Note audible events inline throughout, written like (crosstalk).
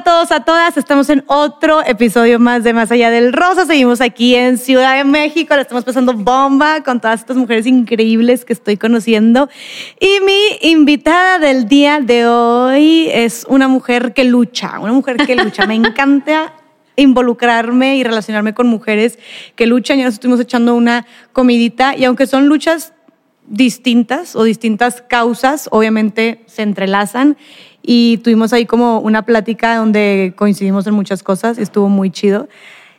a todos, a todas. Estamos en otro episodio más de Más Allá del Rosa. Seguimos aquí en Ciudad de México. Le estamos pasando bomba con todas estas mujeres increíbles que estoy conociendo. Y mi invitada del día de hoy es una mujer que lucha, una mujer que lucha. Me (laughs) encanta involucrarme y relacionarme con mujeres que luchan. Ya nos estuvimos echando una comidita y aunque son luchas distintas o distintas causas, obviamente se entrelazan y tuvimos ahí como una plática donde coincidimos en muchas cosas y estuvo muy chido.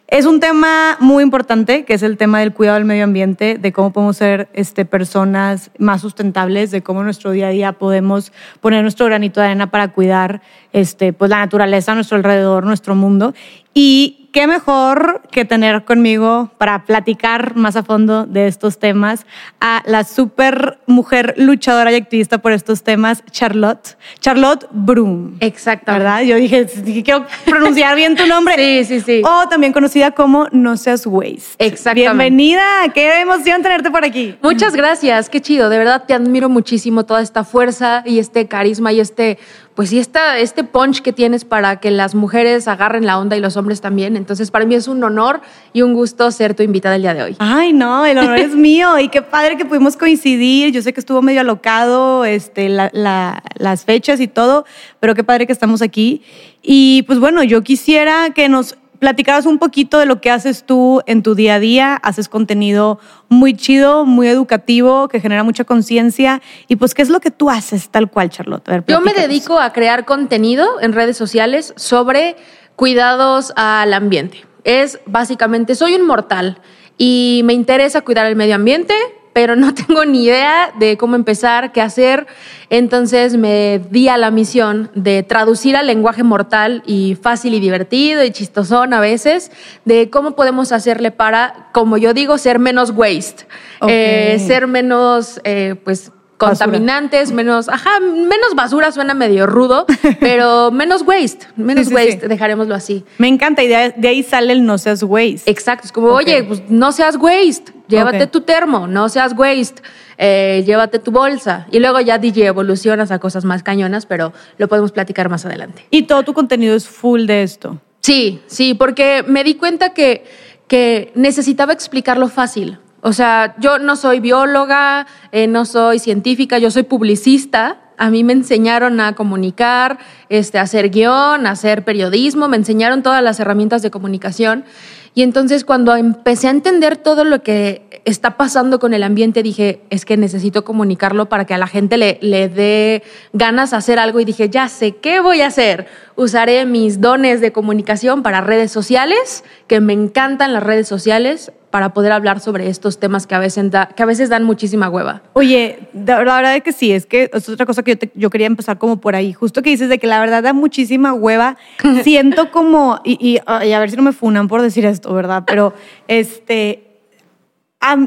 Es un tema muy importante, que es el tema del cuidado del medio ambiente, de cómo podemos ser este, personas más sustentables, de cómo en nuestro día a día podemos poner nuestro granito de arena para cuidar este, pues, la naturaleza a nuestro alrededor, nuestro mundo. Y qué mejor que tener conmigo para platicar más a fondo de estos temas a la super mujer luchadora y activista por estos temas, Charlotte. Charlotte Broom. Exacto. ¿Verdad? Yo dije, quiero pronunciar bien tu nombre. (laughs) sí, sí, sí. O también conocida como No Seas Waste. Exactamente. Bienvenida. Qué emoción tenerte por aquí. Muchas gracias. Qué chido. De verdad te admiro muchísimo toda esta fuerza y este carisma y este pues sí, esta, este punch que tienes para que las mujeres agarren la onda y los hombres también. Entonces, para mí es un honor y un gusto ser tu invitada el día de hoy. Ay, no, el honor es (laughs) mío y qué padre que pudimos coincidir. Yo sé que estuvo medio alocado este, las fechas y todo, pero qué padre que estamos aquí. Y pues bueno, yo quisiera que nos platicaras un poquito de lo que haces tú en tu día a día. Haces contenido muy chido, muy educativo, que genera mucha conciencia. Y pues, ¿qué es lo que tú haces tal cual, Charlotte? Yo me dedico a crear contenido en redes sociales sobre cuidados al ambiente. Es básicamente, soy un mortal y me interesa cuidar el medio ambiente, pero no (laughs) tengo ni idea de cómo empezar, qué hacer. Entonces me di a la misión de traducir al lenguaje mortal y fácil y divertido y chistosón a veces, de cómo podemos hacerle para, como yo digo, ser menos waste, eh, ser menos, eh, pues, contaminantes, menos, ajá, menos basura suena medio rudo, (laughs) pero menos waste, menos waste, dejaremoslo así. Me encanta y de, ahí sale el no seas waste. Exacto, es como, oye, pues no seas waste, llévate tu termo, no seas waste, eh, llévate tu bolsa. Y luego ya DJ evolucionas a cosas más cañonas, pero lo podemos platicar más adelante. ¿Y todo tu contenido es full de esto? Sí, sí, porque me di cuenta que, que necesitaba explicarlo fácil. O sea, yo no soy bióloga, eh, no soy científica, yo soy publicista. A mí me enseñaron a comunicar, este, a hacer guion, a hacer periodismo, me enseñaron todas las herramientas de comunicación. Y entonces cuando empecé a entender todo lo que está pasando con el ambiente, dije, es que necesito comunicarlo para que a la gente le, le dé ganas de hacer algo. Y dije, ya sé, ¿qué voy a hacer? Usaré mis dones de comunicación para redes sociales, que me encantan las redes sociales, para poder hablar sobre estos temas que a veces, que a veces dan muchísima hueva. Oye, la verdad es que sí, es que es otra cosa que yo, yo, quería empezar como por ahí. Justo que dices de que la verdad da muchísima hueva. (laughs) Siento como, y, y, y a ver si no me funan por decir esto, ¿verdad? Pero este,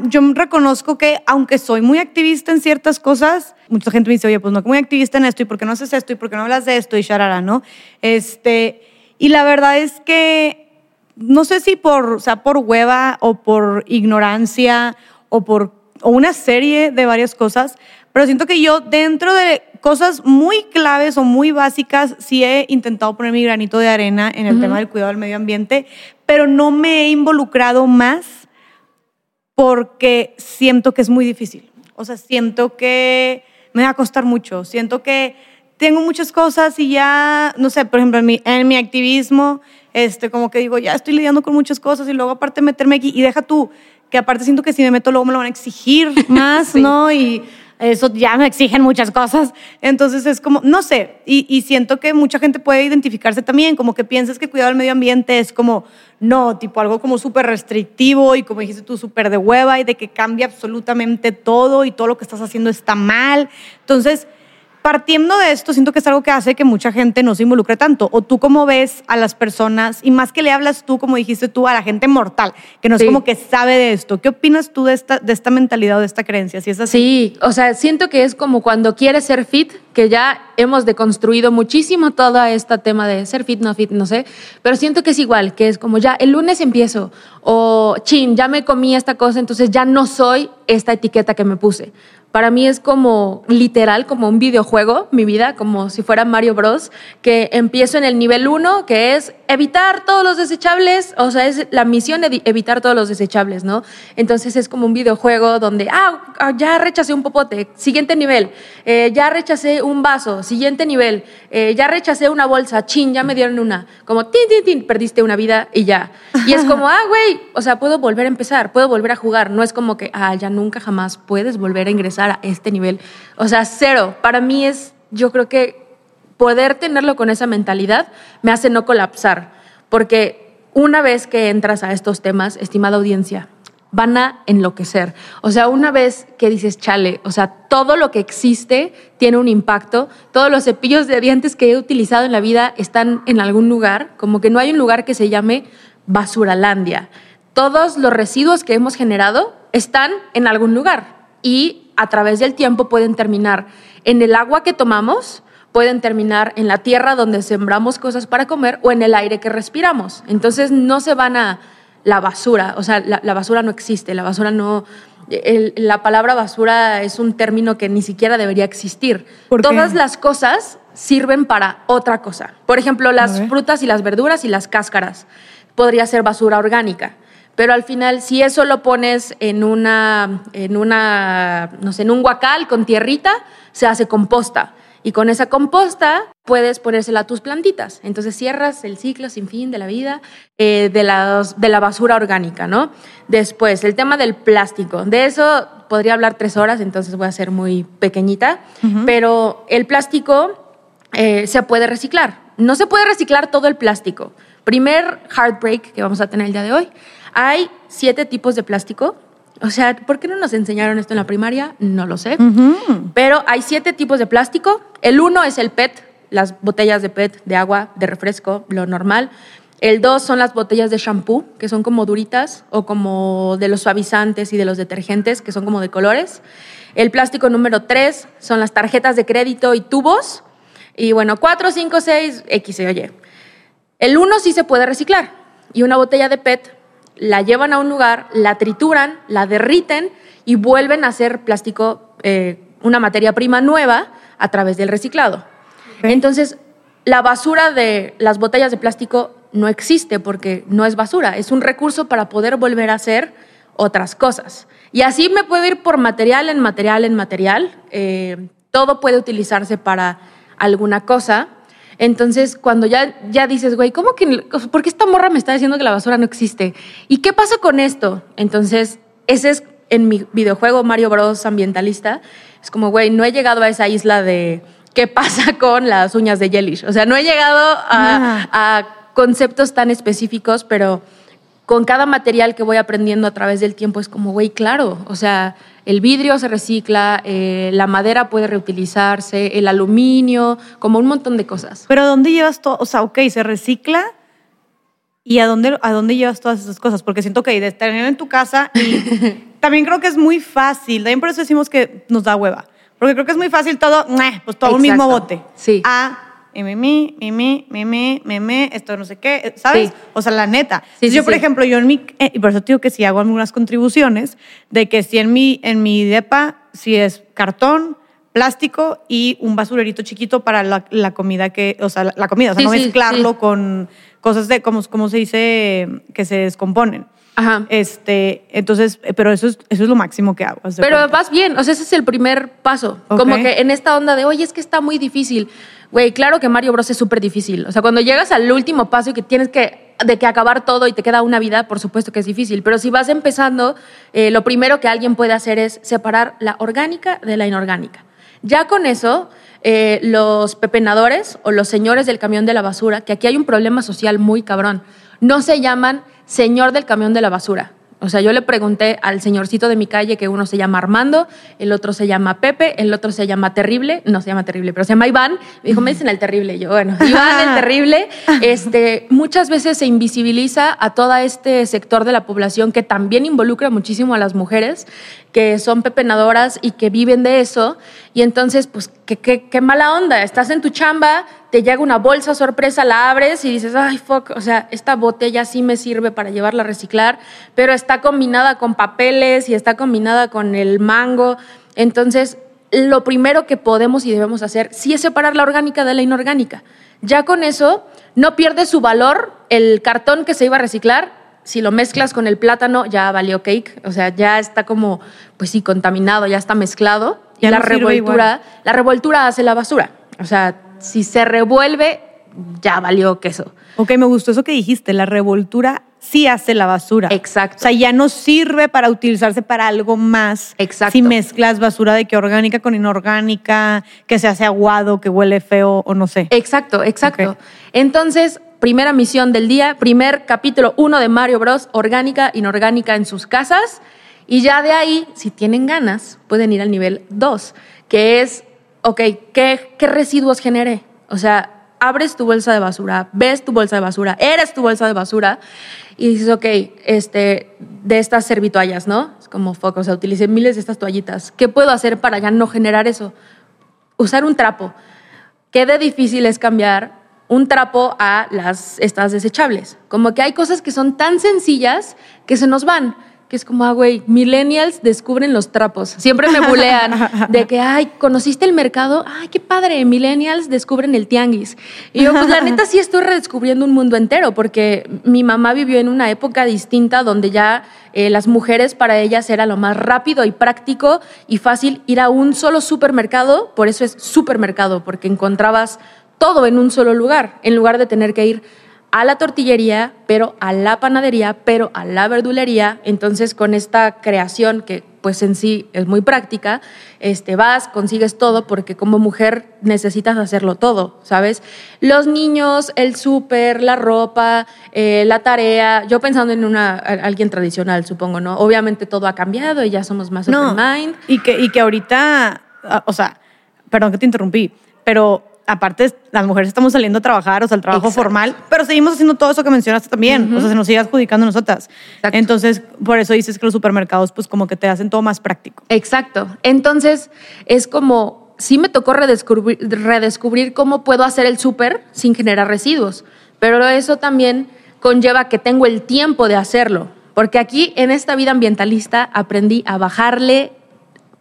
yo reconozco que aunque soy muy activista en ciertas cosas, mucha gente me dice, oye, pues no, muy activista en esto, ¿y por qué no haces esto? ¿Y por qué no hablas de esto? Y sharara, ¿no? Este, y la verdad es que no sé si por, o sea, por hueva o por ignorancia o por o una serie de varias cosas, pero siento que yo dentro de cosas muy claves o muy básicas sí he intentado poner mi granito de arena en el tema del cuidado del medio ambiente, pero no me he involucrado más porque siento que es muy difícil. O sea, siento que me va a costar mucho, siento que tengo muchas cosas y ya, no sé, por ejemplo, en mi, en mi activismo, este, como que digo, ya estoy lidiando con muchas cosas y luego aparte meterme aquí y deja tú, que aparte siento que si me meto luego me lo van a exigir (laughs) más, ¿no? Y eso ya me exigen muchas cosas. Entonces es como, no sé, y, siento que mucha gente puede identificarse también, como que piensas que cuidado del medio ambiente es como, no, tipo algo como súper restrictivo y como dijiste tú, súper de hueva y de que cambia absolutamente todo y todo lo que estás haciendo está mal. Entonces, partiendo de esto, siento que es algo que hace que mucha gente no se involucre tanto. O tú cómo ves a las personas, y más que le hablas tú, como dijiste tú, a la gente mortal, que no es como que sabe de esto. ¿Qué opinas tú de esta, de esta mentalidad o de esta creencia? Si es así. Sí, o sea, siento que es como cuando quieres ser fit, que ya hemos deconstruido muchísimo todo este tema de ser fit, no fit, no sé, pero siento que es igual, que es como ya el lunes empiezo, o chin, ya me comí esta cosa, entonces ya no soy esta etiqueta que me puse para mí es como literal, como un videojuego, mi vida, como si fuera Mario Bros, que empiezo en el nivel 1, que es evitar todos los desechables, o sea, es la misión de evitar todos los desechables, ¿no? Entonces es como un videojuego donde, ah, ah ya rechacé un popote, siguiente nivel, eh, ya rechacé un vaso, siguiente nivel, eh, ya rechacé una bolsa, chin, ya me dieron una, como, tin, tin, tin, perdiste una vida y ya. Y es como, ah, güey, o sea, puedo volver a empezar, puedo volver a jugar, no es como que, ah, ya nunca jamás puedes volver a ingresar a este nivel. O sea, cero. Para mí es, yo creo que poder tenerlo con esa mentalidad me hace no colapsar, porque una vez que entras a estos temas, estimada audiencia, van a enloquecer. O sea, una vez que dices, chale, o sea, todo lo que existe tiene un impacto, todos los cepillos de dientes que he utilizado en la vida están en algún lugar, como que no hay un lugar que se llame basuralandia. Todos los residuos que hemos generado están en algún lugar y a través del tiempo pueden terminar en el agua que tomamos, pueden terminar en la tierra donde sembramos cosas para comer o en el aire que respiramos. Entonces no se van a la basura, o sea, la, basura no existe, la basura no... la palabra basura es un término que ni siquiera debería existir. Todas las cosas sirven para otra cosa. Por ejemplo, las frutas y las verduras y las cáscaras. Podría ser basura orgánica. Pero al final, si eso lo pones en una, en una, no sé, en un guacal con tierrita, se hace composta. Y con esa composta puedes ponérsela a tus plantitas. Entonces cierras el ciclo sin fin de la vida eh, de, la, de la basura orgánica, ¿no? Después, el tema del plástico. De eso podría hablar tres horas, entonces voy a ser muy pequeñita. Pero el plástico eh, se puede reciclar. No se puede reciclar todo el plástico. Primer heartbreak que vamos a tener el día de hoy. Hay siete tipos de plástico o sea, ¿por qué no nos enseñaron esto en la primaria? No lo sé. Pero hay siete tipos de plástico. El uno es el PET, las botellas de PET, de agua, de refresco, lo normal. El dos son las botellas de shampoo, que son como duritas, o como de los suavizantes y de los detergentes, que son como de colores. El plástico número tres son las tarjetas de crédito y tubos. Y bueno, cuatro, cinco, seis, X, oye. El uno sí se puede reciclar. Y una botella de PET la llevan a un lugar, la trituran, la derriten y vuelven a hacer plástico, eh, una materia prima nueva a través del reciclado. Entonces, la basura de las botellas de plástico no existe porque no es basura, es un recurso para poder volver a hacer otras cosas. Y así me puedo ir por material en material en material. Eh, todo puede utilizarse para alguna cosa. Entonces, cuando ya, ya dices, güey, ¿cómo que, por qué esta morra me está diciendo que la basura no existe? ¿Y qué pasa con esto? Entonces, ese es en mi videojuego Mario Bros. ambientalista. Es como, güey, no he llegado a esa isla de qué pasa (laughs) con las uñas de Jellish. O sea, no he llegado a, a conceptos tan específicos, pero con cada material que voy aprendiendo a través del tiempo es como, güey, claro, o sea, el vidrio se recicla, eh, la madera puede reutilizarse, el aluminio, como un montón de cosas. Pero ¿a dónde llevas todo? O sea, ok, se recicla. ¿Y a dónde, a dónde llevas todas esas cosas? Porque siento que de tener en tu casa y (laughs) también creo que es muy fácil. También por eso decimos que nos da hueva. Porque creo que es muy fácil todo, pues todo un mismo bote. Sí. A mimi, mimi, mimi, mimi, esto no sé qué, ¿sabes? O sea, la neta. yo, por ejemplo, yo en mi, eh, y por eso digo que si hago algunas contribuciones, de que si en mi, en mi depa, si es cartón, plástico y un basurerito chiquito para la, comida que, o sea, la, comida, o sea, no mezclarlo con cosas de, como, como se dice, que se descomponen. Ajá. Este, entonces, eh, pero eso es, eso es lo máximo que hago. Pero vas bien, o sea, ese es el primer paso. Como que en esta onda de, oye, es que está muy difícil. Güey, claro que Mario Bros es súper difícil. O sea, cuando llegas al último paso y que tienes que, de que acabar todo y te queda una vida, por supuesto que es difícil. Pero si vas empezando, eh, lo primero que alguien puede hacer es separar la orgánica de la inorgánica. Ya con eso, eh, los pepenadores o los señores del camión de la basura, que aquí hay un problema social muy cabrón, no se llaman señor del camión de la basura. O sea, yo le pregunté al señorcito de mi calle que uno se llama Armando, el otro se llama Pepe, el otro se llama Terrible, no se llama Terrible, pero se llama Iván. Me dijo, me dicen el Terrible. Yo, bueno, (laughs) Iván el Terrible. Este, muchas veces se invisibiliza a todo este sector de la población que también involucra muchísimo a las mujeres, que son pepenadoras y que viven de eso. Y entonces, pues, qué, qué, qué mala onda. Estás en tu chamba, te llega una bolsa sorpresa, la abres y dices, ay, fuck, o sea, esta botella sí me sirve para llevarla a reciclar, pero está combinada con papeles y está combinada con el mango. Entonces, lo primero que podemos y debemos hacer sí es separar la orgánica de la inorgánica. Ya con eso no pierde su valor el cartón que se iba a reciclar. Si lo mezclas con el plátano, ya valió cake. O sea, ya está como, pues sí, contaminado, ya está mezclado. Ya y la no revoltura, la revoltura hace la basura. O sea, si se revuelve, ya valió queso. Ok, me gustó eso que dijiste, la revoltura sí hace la basura. Exacto. O sea, ya no sirve para utilizarse para algo más. Exacto. Si mezclas basura de que orgánica con inorgánica, que se hace aguado, que huele feo o no sé. Exacto, exacto. Entonces, primera misión del día, primer capítulo uno de Mario Bros, orgánica, inorgánica en sus casas. Y ya de ahí, si tienen ganas, pueden ir al nivel 2, que es, ok, ¿qué, ¿qué residuos generé? O sea, abres tu bolsa de basura, ves tu bolsa de basura, eres tu bolsa de basura y dices, ok, este, de estas servitoallas, ¿no? Es como foco, o sea, utilicé miles de estas toallitas. ¿Qué puedo hacer para ya no generar eso? Usar un trapo. ¿Qué de difícil es cambiar un trapo a las estas desechables? Como que hay cosas que son tan sencillas que se nos van. Que es como, ah, güey, millennials descubren los trapos. Siempre me bulean (laughs) de que, ay, ¿conociste el mercado? Ay, qué padre, millennials descubren el tianguis. Y yo, pues la neta sí estoy redescubriendo un mundo entero, porque mi mamá vivió en una época distinta donde ya eh, las mujeres para ellas era lo más rápido y práctico y fácil ir a un solo supermercado, por eso es supermercado, porque encontrabas todo en un solo lugar, en lugar de tener que ir a la tortillería, pero a la panadería, pero a la verdulería. Entonces, con esta creación que pues en sí es muy práctica, este, vas, consigues todo, porque como mujer necesitas hacerlo todo, ¿sabes? Los niños, el súper, la ropa, eh, la tarea, yo pensando en una, alguien tradicional, supongo, ¿no? Obviamente todo ha cambiado y ya somos más No, open mind. y que, y que ahorita, ah, o sea, perdón que te interrumpí, pero aparte las mujeres estamos saliendo a trabajar, o sea, el trabajo Exacto. formal, pero seguimos haciendo todo eso que mencionaste también, o sea, se nos sigue adjudicando a nosotras. Exacto. Entonces, por eso dices que los supermercados, pues como que te hacen todo más práctico. Exacto. Entonces, es como, sí me tocó redescubrir, redescubrir cómo puedo hacer el súper sin generar residuos, pero eso también conlleva que tengo el tiempo de hacerlo, porque aquí en esta vida ambientalista aprendí a bajarle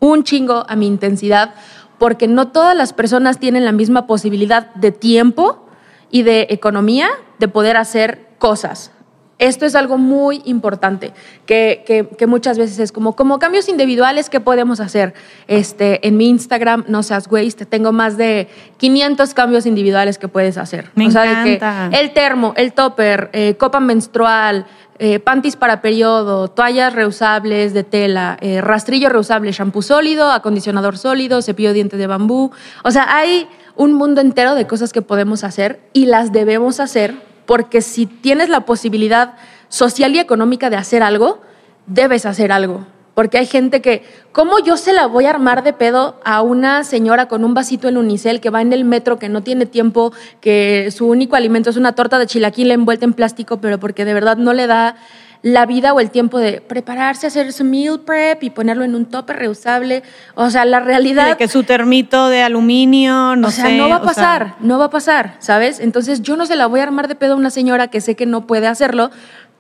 un chingo a mi intensidad, porque no todas las personas tienen la misma posibilidad de tiempo y de economía de poder hacer cosas. Esto es algo muy importante, que, que- que muchas veces es como, como cambios individuales que podemos hacer. Este, en mi Instagram, no seas waste, tengo más de 500 cambios individuales que puedes hacer. Me o sea, de que encanta. el termo, el topper, eh, copa menstrual, eh, panties para periodo, toallas reusables de tela, eh, rastrillo reusable, shampoo sólido, acondicionador sólido, cepillo de dientes de bambú. O sea, hay un mundo entero de cosas que podemos hacer y las debemos hacer porque si tienes la posibilidad social y económica de hacer algo, debes hacer algo. Porque hay gente que, ¿cómo yo se la voy a armar de pedo a una señora con un vasito en unicel que va en el metro, que no tiene tiempo, que su único alimento es una torta de chilaquil envuelta en plástico, pero porque de verdad no le da la vida o el tiempo de prepararse, hacer su meal prep y ponerlo en un tope reusable? O sea, la realidad... De que su termito de aluminio, no o sea, sé. no va a sea, pasar, no va a pasar, ¿sabes? Entonces yo no se la voy a armar de pedo a una señora que sé que no puede hacerlo,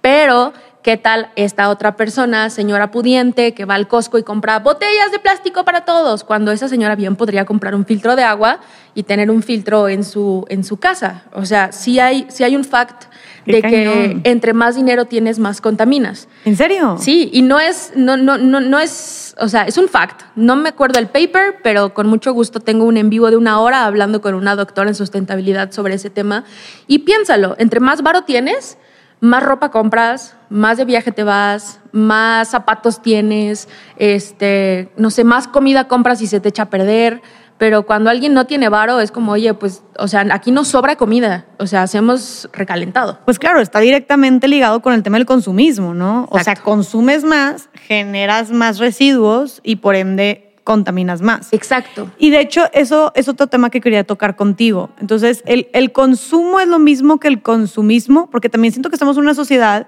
pero ¿qué tal esta otra persona, señora pudiente, que va al Costco y compra botellas de plástico para todos? Cuando esa señora bien podría comprar un filtro de agua y tener un filtro en su, en su casa. O sea, sí hay, sí hay un fact De que entre más dinero tienes, más contaminas. ¿En serio? Sí, y no es, no, no, no, no es, o sea, es un fact. No me acuerdo el paper, pero con mucho gusto tengo un en vivo de una hora hablando con una doctora en sustentabilidad sobre ese tema. Y piénsalo, entre más varo tienes, más ropa compras, más de viaje te vas, más zapatos tienes, este, no sé, más comida compras y se te echa a perder. Pero cuando alguien no tiene varo, es como, oye, pues, o sea, aquí no sobra comida, o sea, hacemos recalentado. Pues claro, está directamente ligado con el tema del consumismo, ¿no? O sea, consumes más, generas más residuos y por ende contaminas más. Exacto. Y de hecho, eso es otro tema que quería tocar contigo. Entonces, el, el consumo es lo mismo que el consumismo, porque también siento que estamos en una sociedad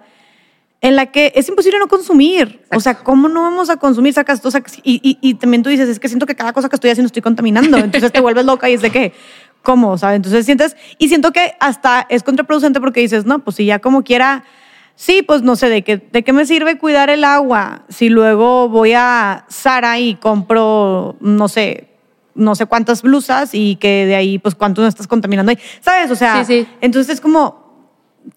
en la que es imposible no consumir. O sea, ¿cómo no vamos a consumir? Sacas, o sea, y, y, y, también tú dices, es que siento que cada cosa que estoy haciendo estoy contaminando. Entonces te vuelves loca y es de que, ¿cómo? ¿Sabes? Entonces sientes, y siento que hasta es contraproducente porque dices, no, pues si ya como quiera, sí, pues no sé, ¿de qué, de qué me sirve cuidar el agua si luego voy a Sara y compro, no sé, no sé cuántas blusas y que de ahí, pues cuánto no estás contaminando ahí, ¿sabes? O sea, Sí, sí. entonces es como,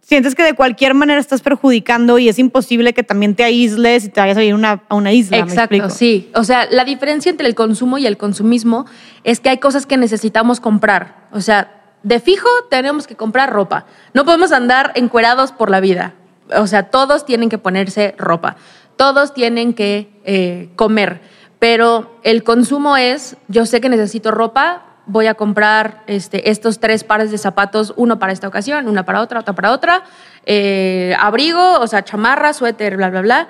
sientes que de cualquier manera estás perjudicando y es imposible que también te aísles y te vayas a ir una, a una isla. ¿me Exacto, sí. O sea, la diferencia entre el consumo y el consumismo es que hay cosas que necesitamos comprar. O sea, de fijo tenemos que comprar ropa. No podemos andar encuerados por la vida. O sea, todos tienen que ponerse ropa. Todos tienen que eh, comer. Pero el consumo es, yo sé que necesito ropa, voy a comprar este, estos tres pares de zapatos, uno para esta ocasión, una para otra, otra para otra, eh, abrigo, o sea, chamarra, suéter, bla, bla, bla.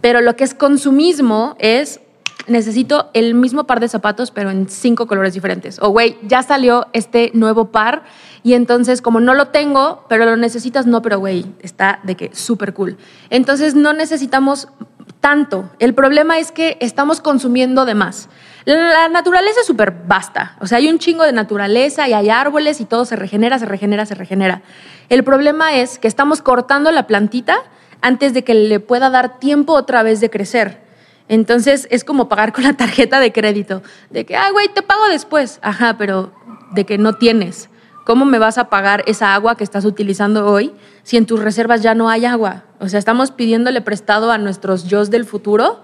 Pero lo que es consumismo es, necesito el mismo par de zapatos, pero en cinco colores diferentes. O, güey, ya salió este nuevo par y entonces como no lo tengo, pero lo necesitas, no, pero, güey, está de que súper cool. Entonces no necesitamos tanto. El problema es que estamos consumiendo de más. La naturaleza es súper vasta. O sea, hay un chingo de naturaleza y hay árboles y todo se regenera, se regenera, se regenera. El problema es que estamos cortando la plantita antes de que le pueda dar tiempo otra vez de crecer. Entonces es como pagar con la tarjeta de crédito. De que, ah, güey, te pago después. Ajá, pero de que no tienes. ¿Cómo me vas a pagar esa agua que estás utilizando hoy si en tus reservas ya no hay agua? O sea, estamos pidiéndole prestado a nuestros yo del futuro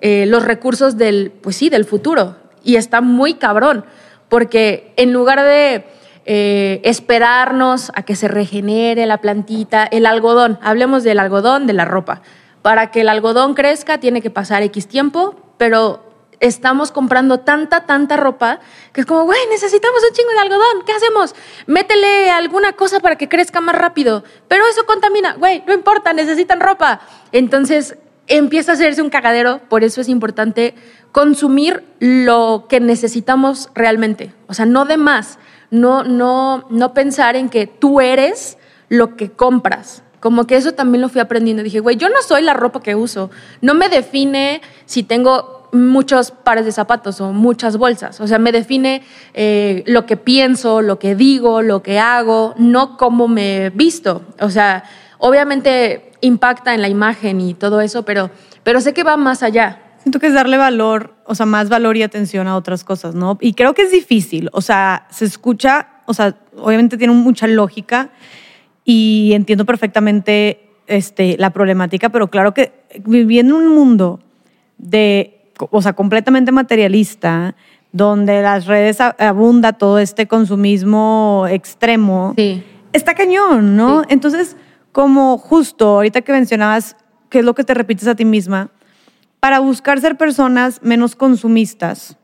eh, los recursos del, pues sí, del futuro. Y está muy cabrón, porque en lugar de eh, esperarnos a que se regenere la plantita, el algodón, hablemos del algodón, de la ropa. Para que el algodón crezca tiene que pasar X tiempo, pero estamos comprando tanta, tanta ropa que es como, güey, necesitamos un chingo de algodón, ¿qué hacemos? Métele alguna cosa para que crezca más rápido, pero eso contamina, güey, no importa, necesitan ropa. Entonces empieza a hacerse un cagadero, por eso es importante consumir lo que necesitamos realmente, o sea, no de más, no, no, no pensar en que tú eres lo que compras. Como que eso también lo fui aprendiendo. Dije, güey, yo no soy la ropa que uso. No me define si tengo muchos pares de zapatos o muchas bolsas. O sea, me define eh, lo que pienso, lo que digo, lo que hago, no cómo me visto. O sea, obviamente impacta en la imagen y todo eso, pero, pero sé que va más allá. Siento que es darle valor, o sea, más valor y atención a otras cosas, ¿no? Y creo que es difícil, o sea, se escucha, o sea, obviamente tiene mucha lógica y entiendo perfectamente este, la problemática, pero claro que viviendo en un mundo de, o sea, completamente materialista, donde las redes abunda todo este consumismo extremo, Sí. está cañón, ¿no? Sí. Entonces, como justo ahorita que mencionabas qué es lo que te repites a ti misma, para buscar ser personas menos consumistas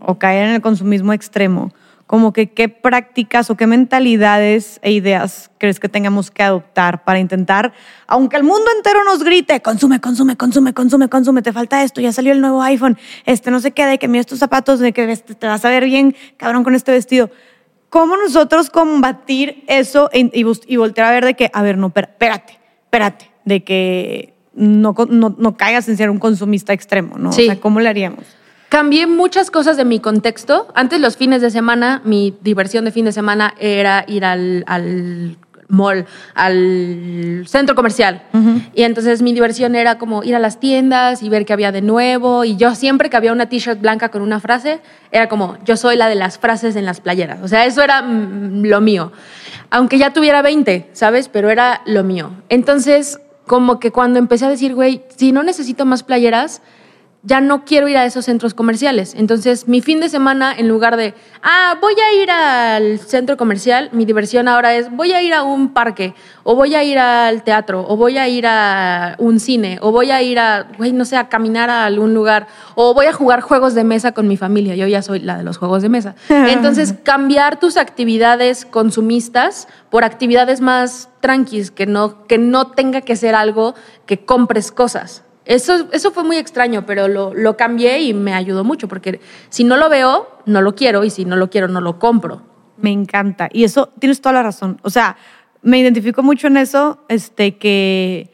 o caer en el consumismo extremo, como que qué prácticas o qué mentalidades e ideas crees que tengamos que adoptar para intentar, aunque el mundo entero nos grite, consume, consume, consume, consume, consume, te falta esto, ya salió el nuevo iPhone, este no sé qué, de que mira estos zapatos, de que este, te vas a ver bien, cabrón, con este vestido. ¿Cómo nosotros combatir eso y, y, voltear a ver de que, a ver, no, espérate, espérate, de que no, no caigas en ser un consumista extremo, ¿no? Sí. O sea, ¿cómo le haríamos? Cambié muchas cosas de mi contexto. Antes los fines de semana, mi diversión de fin de semana era ir al, al mall, al centro comercial. Y entonces mi diversión era como ir a las tiendas y ver qué había de nuevo. Y yo siempre que había una t-shirt blanca con una frase, era como, yo soy la de las frases en las playeras. O sea, eso era mm, lo mío. Aunque ya tuviera 20, ¿sabes? Pero era lo mío. Entonces, como que cuando empecé a decir, güey, si no necesito más playeras, ya no quiero ir a esos centros comerciales. Entonces, mi fin de semana, en lugar de, ah, voy a ir al centro comercial, mi diversión ahora es, voy a ir a un parque, o voy a ir al teatro, o voy a ir a un cine, o voy a ir a, güey, no sé, a caminar a algún lugar, o voy a jugar juegos de mesa con mi familia. Yo ya soy la de los juegos de mesa. (laughs) Entonces, cambiar tus actividades consumistas por actividades más tranquis, que no, que no tenga que ser algo que compres cosas. Eso, eso fue muy extraño, pero lo, lo cambié y me ayudó mucho, porque si no lo veo, no lo quiero, y si no lo quiero, no lo compro. Me encanta. Y eso, tienes toda la razón. O sea, me identifico mucho en eso, este, que,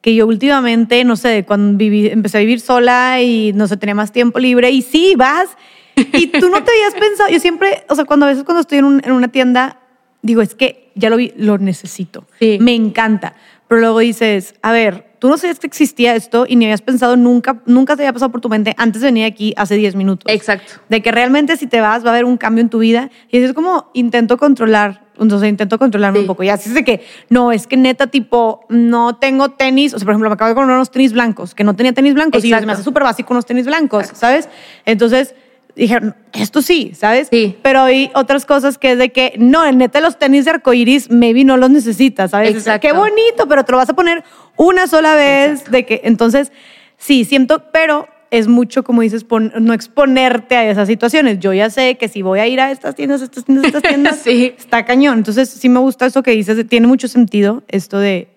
que yo últimamente, no sé, cuando viví, empecé a vivir sola y no sé, tenía más tiempo libre y sí, vas y tú no te habías (laughs) pensado, yo siempre, o sea, cuando a veces cuando estoy en, un- en una tienda, digo, es que ya lo vi, lo necesito, Sí. me encanta, pero luego dices, a ver, tú no sabías que existía esto y ni habías pensado nunca, nunca te había pasado por tu mente antes de venir aquí hace 10 minutos. Exacto. De que realmente si te vas va a haber un cambio en tu vida. Y es como intento controlar, entonces intento controlarme Sí. un poco. Y así es de que, no, es que neta, tipo, no tengo tenis. O sea, por ejemplo, me acabo de comprar unos tenis blancos, que no tenía tenis blancos y se me Exacto. hace súper básico unos tenis blancos, ¿sabes? Entonces dije, esto sí, ¿sabes? Sí. Pero hay otras cosas que es de que, no, neta, los tenis de arcoiris, maybe no los necesitas, ¿sabes? Es, Exacto. Qué bonito, pero te lo vas a poner una sola vez. De que, entonces, sí, siento, pero es mucho, como dices, pon- no exponerte a esas situaciones. Yo ya sé que si voy a ir a estas tiendas, estas tiendas, estas tiendas, (laughs) Sí. está cañón. Entonces, sí me gusta eso que dices, tiene mucho sentido esto de,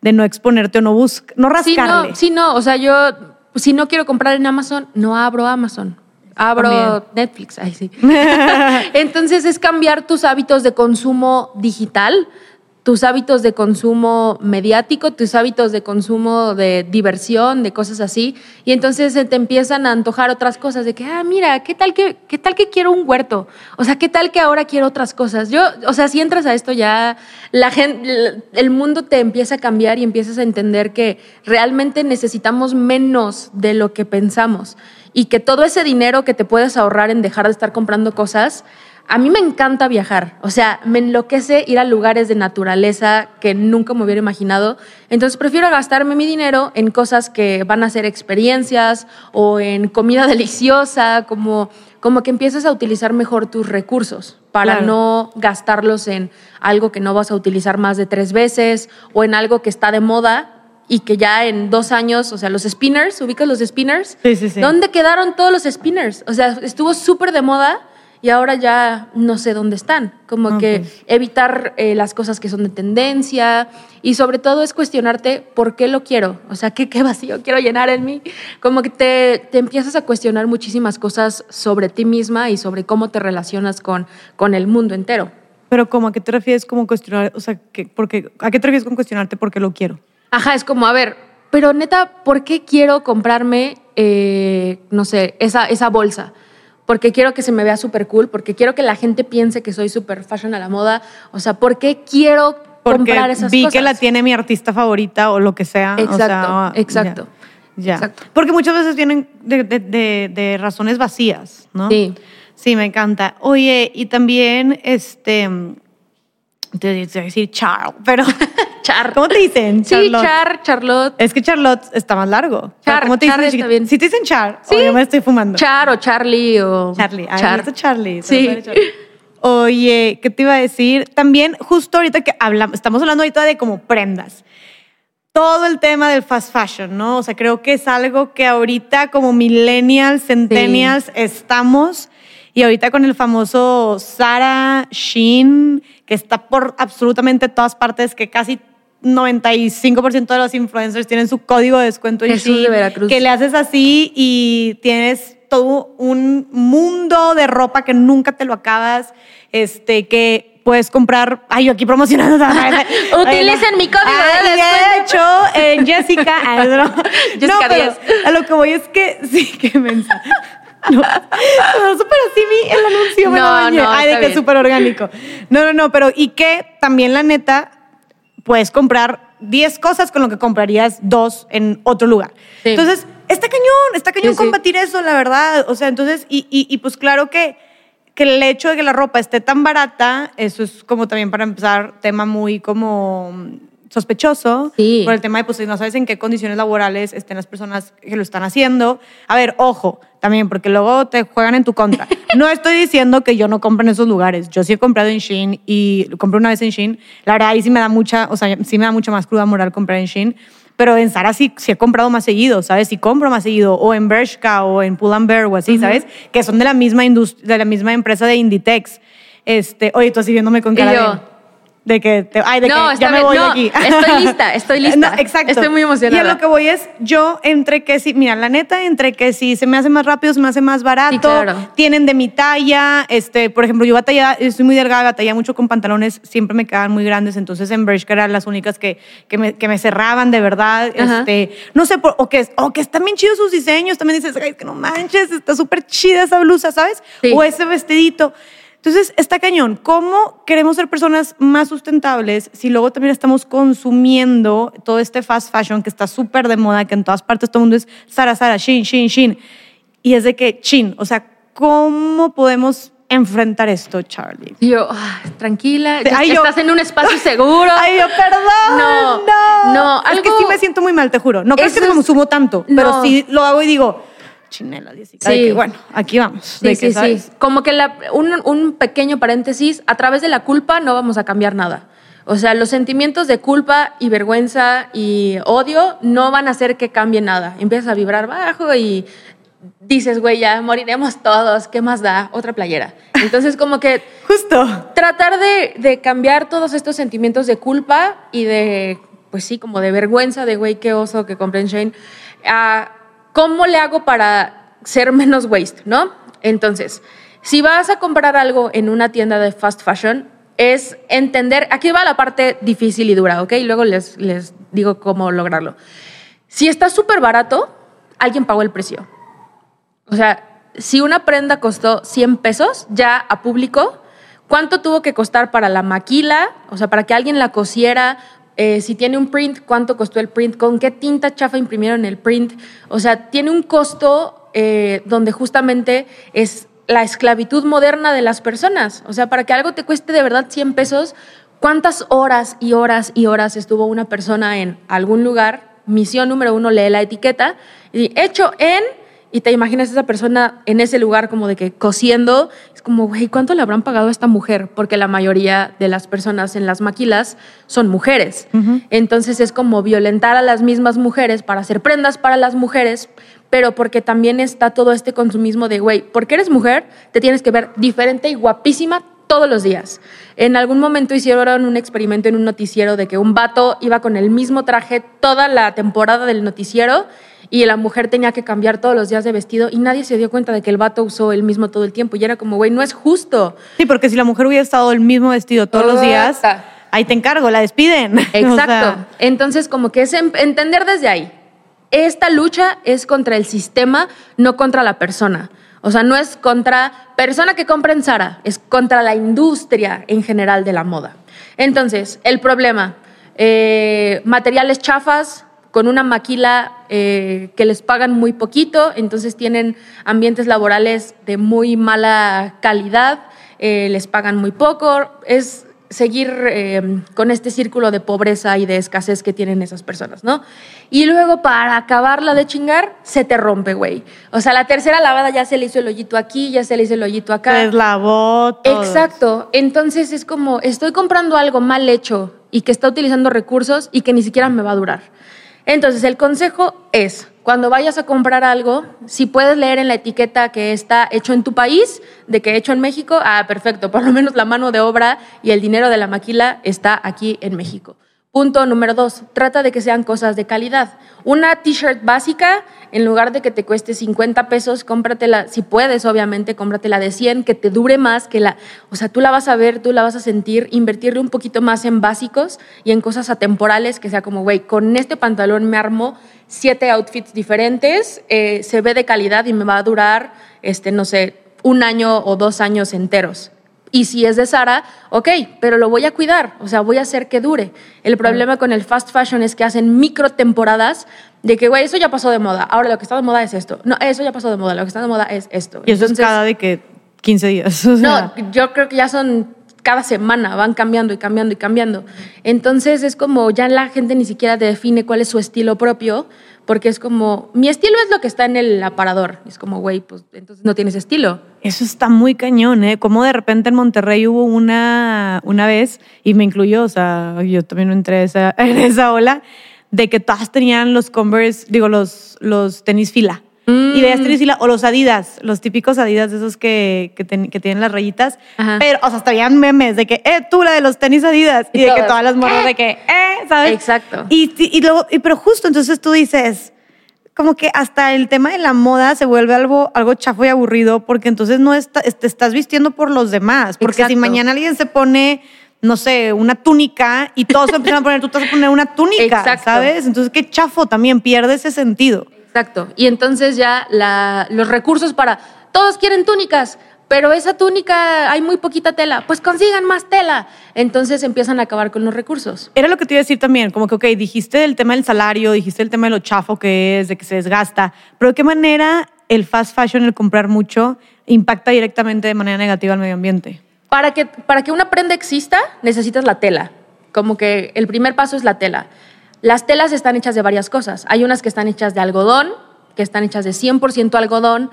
de no exponerte o no buscar, no Sí, rascarle. no, sí, no. O sea, yo, si no quiero comprar en Amazon, no abro Amazon. Abro También. Netflix. Ay, sí. (laughs) (laughs) Entonces es cambiar tus hábitos de consumo digital, tus hábitos de consumo mediático, tus hábitos de consumo de diversión, de cosas así. Y entonces se te empiezan a antojar otras cosas de que, ah, mira, ¿qué tal que, qué tal que quiero un huerto? O sea, ¿qué tal que ahora quiero otras cosas? Yo, o sea, si entras a esto ya, la gente, el mundo te empieza a cambiar y empiezas a entender que realmente necesitamos menos de lo que pensamos y que todo ese dinero que te puedes ahorrar en dejar de estar comprando cosas, a mí me encanta viajar, o sea, me enloquece ir a lugares de naturaleza que nunca me hubiera imaginado, entonces prefiero gastarme mi dinero en cosas que van a ser experiencias o en comida (laughs) deliciosa, como, como que empiezas a utilizar mejor tus recursos para Claro. no gastarlos en algo que no vas a utilizar más de tres veces o en algo que está de moda y que ya en dos años, o sea, los spinners, ¿ubicas los spinners? Sí, sí, sí. ¿Dónde quedaron todos los spinners? O sea, estuvo súper de moda y ahora ya no sé dónde están. Como que evitar eh, las cosas que son de tendencia y sobre todo es cuestionarte por qué lo quiero. O sea, ¿qué, qué vacío quiero llenar en mí? Como que te, te empiezas a cuestionar muchísimas cosas sobre ti misma y sobre cómo te relacionas con, con el mundo entero. Pero como a qué te refieres como cuestionar, o sea, que, porque, ¿a qué te refieres con cuestionarte porque lo quiero? Ajá, es como, a ver, pero neta, ¿por qué quiero comprarme, eh, no sé, esa, esa bolsa? Porque quiero que se me vea súper cool, porque quiero que la gente piense que soy súper fashion a la moda. O sea, ¿por qué quiero Porque comprar esas vi cosas? que la tiene mi artista favorita o lo que sea. o Exacto, sea, exacto. Ya. ya. Exacto. Porque muchas veces vienen de, de- de- de razones vacías, ¿no? Sí. Sí, me encanta. Oye, y también, este, te iba a decir Charles, pero Char. ¿cómo te dicen? Sí, Charlotte. Char, Charlotte. Es que Charlotte está más largo. Char, ¿Cómo te Char dicen? está bien. Si te dicen Char, Sí. o yo me estoy fumando. Char o Charlie o. Charlie. Ay, Char. me Charlie. Sí. Charlie. Oye, ¿qué te iba a decir? También, justo ahorita que hablamos, estamos hablando ahorita de como prendas. Todo el tema del fast fashion, ¿no? O sea, creo que es algo que ahorita como millennials, centennials, estamos. Y ahorita con el famoso Sara Shein, que está por absolutamente todas partes, que casi 95% de los influencers tienen su código de descuento en Jesús de Veracruz. que le haces así y tienes todo un mundo de ropa que nunca te lo acabas, este, que puedes comprar. Ay, yo aquí promocionando. (laughs) Utilicen mi código de Ay, De hecho, en Jessica. (laughs) no, Jessica no, pero 10. a lo que voy es que (laughs) sí, que mensa. No, pero súper así vi el anuncio, No, no, Ay, de que es súper orgánico. No, no, no, pero y que también la neta puedes comprar 10 cosas con lo que comprarías dos en otro lugar. Sí. Entonces, está cañón, está cañón Sí, sí. combatir eso, la verdad. O sea, entonces, y, y, y pues claro que, que el hecho de que la ropa esté tan barata, eso es como también para empezar, tema muy como sospechoso. Sí. Por el tema de, pues, no sabes en qué condiciones laborales estén las personas que lo están haciendo. A ver, ojo, también, porque luego te juegan en tu contra. (laughs) No estoy diciendo que yo no compre en esos lugares. Yo sí he comprado en Shein y compré una vez en Shein. La verdad, ahí sí me da mucha, o sea, sí me da mucha más cruda moral comprar en Shein. Pero en Zara sí, sí he comprado más seguido, ¿sabes? Sí compro más seguido. O en Bershka o en Pull and Bear o así, ¿sabes? Que son de la misma de la misma empresa de Inditex. Este, oye, tú así viéndome con Y cara yo, de... De que, te, ay, de No, que ya me voy No, de aquí. estoy lista, (laughs) estoy lista. No, exacto. Estoy muy emocionada. Y a lo que voy es, yo entre que sí, mira, la neta, entre que si se me hace más rápido, se me hace más barato, Sí, claro. tienen de mi talla, este, por ejemplo, yo batallaba, estoy muy delgada, batallaba mucho con pantalones, siempre me quedaban muy grandes, entonces en Bershka eran las únicas que, que, me, que me cerraban de verdad, Ajá. este, no sé, por- o que, o que están bien chidos sus diseños, también dices, ay, que no manches, está súper chida esa blusa, ¿sabes? Sí. O ese vestidito. Entonces, está cañón. ¿Cómo queremos ser personas más sustentables si luego también estamos consumiendo todo este fast fashion que está súper de moda, que en todas partes todo el mundo es Sara, Sara, Shin, Shin, Shin? Y es de que, Shin, o sea, ¿cómo podemos enfrentar esto, Charlie? Yo, ah, tranquila, Ay, yo- estás en un espacio (laughs) seguro. Ay, yo, perdón. No, no. no, Es que algo- sí me siento muy mal, te juro. No creo que me consumo tanto, pero No. sí lo hago y digo, chinela, Jessica. de Sí. que, bueno, aquí vamos. Sí, de que, sí, ¿sabes? sí. Como que la- un, un pequeño paréntesis, a través de la culpa no vamos a cambiar nada. O sea, los sentimientos de culpa y vergüenza y odio no van a hacer que cambie nada. Empiezas a vibrar bajo y dices, güey, ya moriremos todos, ¿qué más da? Otra playera. Entonces, como que (laughs) Justo. tratar de, de cambiar todos estos sentimientos de culpa y de, pues sí, como de vergüenza, de güey, qué oso que compren Shane, a cómo le hago para ser menos waste, ¿no? Entonces, si vas a comprar algo en una tienda de fast fashion, es entender, aquí va la parte difícil y dura, ¿ok? Y luego les, les digo cómo lograrlo. Si está súper barato, alguien pagó el precio. O sea, si una prenda costó 100 pesos ya a público, ¿cuánto tuvo que costar para la maquila? O sea, para que alguien la cosiera. Eh, si tiene un print, ¿cuánto costó el print? ¿Con qué tinta chafa imprimieron el print? O sea, tiene un costo eh, donde justamente es la esclavitud moderna de las personas. O sea, para que algo te cueste de verdad 100 pesos, ¿cuántas horas y horas y horas estuvo una persona en algún lugar? Misión número uno, lee la etiqueta. Y hecho en y te imaginas a esa persona en ese lugar como de que cosiendo, como, güey, ¿cuánto le habrán pagado a esta mujer? Porque la mayoría de las personas en las maquilas son mujeres. Entonces es como violentar a las mismas mujeres para hacer prendas para las mujeres, pero porque también está todo este consumismo de, güey, porque eres mujer, te tienes que ver diferente y guapísima todos los días. En algún momento hicieron un experimento en un noticiero de que un vato iba con el mismo traje toda la temporada del noticiero y la mujer tenía que cambiar todos los días de vestido y nadie se dio cuenta de que el vato usó el mismo todo el tiempo y era como, güey, no es justo. Sí, porque si la mujer hubiera estado el mismo vestido todos los días, ahí te encargo, la despiden. (laughs) O Exacto. sea, Entonces, como que es em- entender desde ahí. Esta lucha es contra el sistema, no contra la persona. O sea, no es contra persona que compra en Zara, es contra la industria en general de la moda. Entonces, el problema, eh, materiales chafas con una maquila eh, que les pagan muy poquito, entonces tienen ambientes laborales de muy mala calidad, eh, les pagan muy poco, es seguir eh, con este círculo de pobreza y de escasez que tienen esas personas, ¿no? Y luego para acabarla de chingar, se te rompe, güey. O sea, la tercera lavada ya se le hizo el hoyito aquí, ya se le hizo el hoyito acá. se lavó todo. Exacto. Entonces es como, estoy comprando algo mal hecho y que está utilizando recursos y que ni siquiera me va a durar. Entonces el consejo es, cuando vayas a comprar algo, si puedes leer en la etiqueta que está hecho en tu país, de que hecho en México, ah, perfecto, por lo menos la mano de obra y el dinero de la maquila está aquí en México. Punto número dos, trata de que sean cosas de calidad. Una t-shirt básica, en lugar de que te cueste 50 pesos, cómpratela, si puedes, obviamente, cómpratela de 100, que te dure más, que la, o sea, tú la vas a ver, tú la vas a sentir, invertirle un poquito más en básicos y en cosas atemporales, que sea como, güey, con este pantalón me armo siete outfits diferentes, eh, se ve de calidad y me va a durar, este, no sé, un año o dos años enteros. Y si es de Sara, ok, pero lo voy a cuidar, o sea, voy a hacer que dure. El problema con el fast fashion es que hacen micro temporadas de que, güey, eso ya pasó de moda, ahora lo que está de moda es esto. No, eso ya pasó de moda, lo que está de moda es esto. Y eso Entonces, es cada de que 15 días. (laughs) o sea. no, yo creo que ya son cada semana, van cambiando y cambiando y cambiando. Entonces es como ya la gente ni siquiera define cuál es su estilo propio, porque es como, mi estilo es lo que está en el aparador. Es como, güey, pues entonces no tienes estilo. Eso está muy cañón, ¿eh? Como de repente en Monterrey hubo una, una vez, y me incluyó, o sea, yo también entré esa, (laughs) en esa ola, de que todas tenían los Converse, digo, los, los tenis fila. Y veías tenis y la- o los Adidas, los típicos Adidas de esos que, que, ten- que tienen las rayitas. Ajá. Pero, o sea, hasta habían memes de que, eh, tú la de los tenis Adidas. Y, Y de que todas, las morras de que, eh, ¿sabes? Exacto. Y, y, y luego, y- pero justo entonces tú dices, como que hasta el tema de la moda se vuelve algo, algo chafo y aburrido porque entonces no está- te estás vistiendo por los demás. Porque si Exacto. mañana alguien se pone, no sé, una túnica y todos se empiezan a poner, tú te vas a poner una túnica, Exacto. ¿sabes? Entonces qué chafo también, pierde ese sentido. Exacto. Y entonces ya la- los recursos para, todos quieren túnicas, pero esa túnica hay muy poquita tela, pues consigan más tela. Entonces empiezan a acabar con los recursos. Era lo que te iba a decir también, como que, ok, dijiste el tema del salario, dijiste el tema de lo chafo que es, de que se desgasta, pero ¿de qué manera el fast fashion, el comprar mucho, impacta directamente de manera negativa al medio ambiente? Para que, para que una prenda exista, necesitas la tela. Como que el primer paso es la tela. Las telas están hechas de varias cosas. Hay unas que están hechas de algodón, que están hechas de 100% algodón.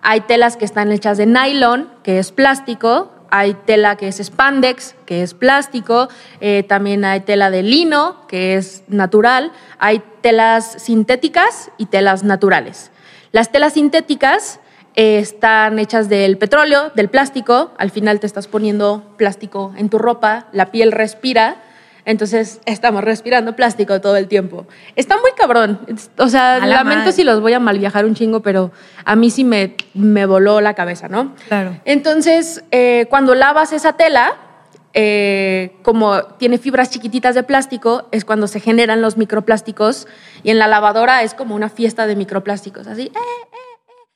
Hay telas que están hechas de nylon, que es plástico. Hay tela que es spandex, que es plástico. Eh, también hay tela de lino, que es natural. Hay telas sintéticas y telas naturales. Las telas sintéticas eh, están hechas del petróleo, del plástico. Al final te estás poniendo plástico en tu ropa, la piel respira. Entonces estamos respirando plástico todo el tiempo. Está muy cabrón. O sea, la lamento madre. si los voy a mal viajar un chingo, pero a mí sí me, me voló la cabeza, ¿no? Claro. Entonces, eh, cuando lavas esa tela, eh, como tiene fibras chiquititas de plástico, es cuando se generan los microplásticos y en la lavadora es como una fiesta de microplásticos, así. "Eh, eh, eh,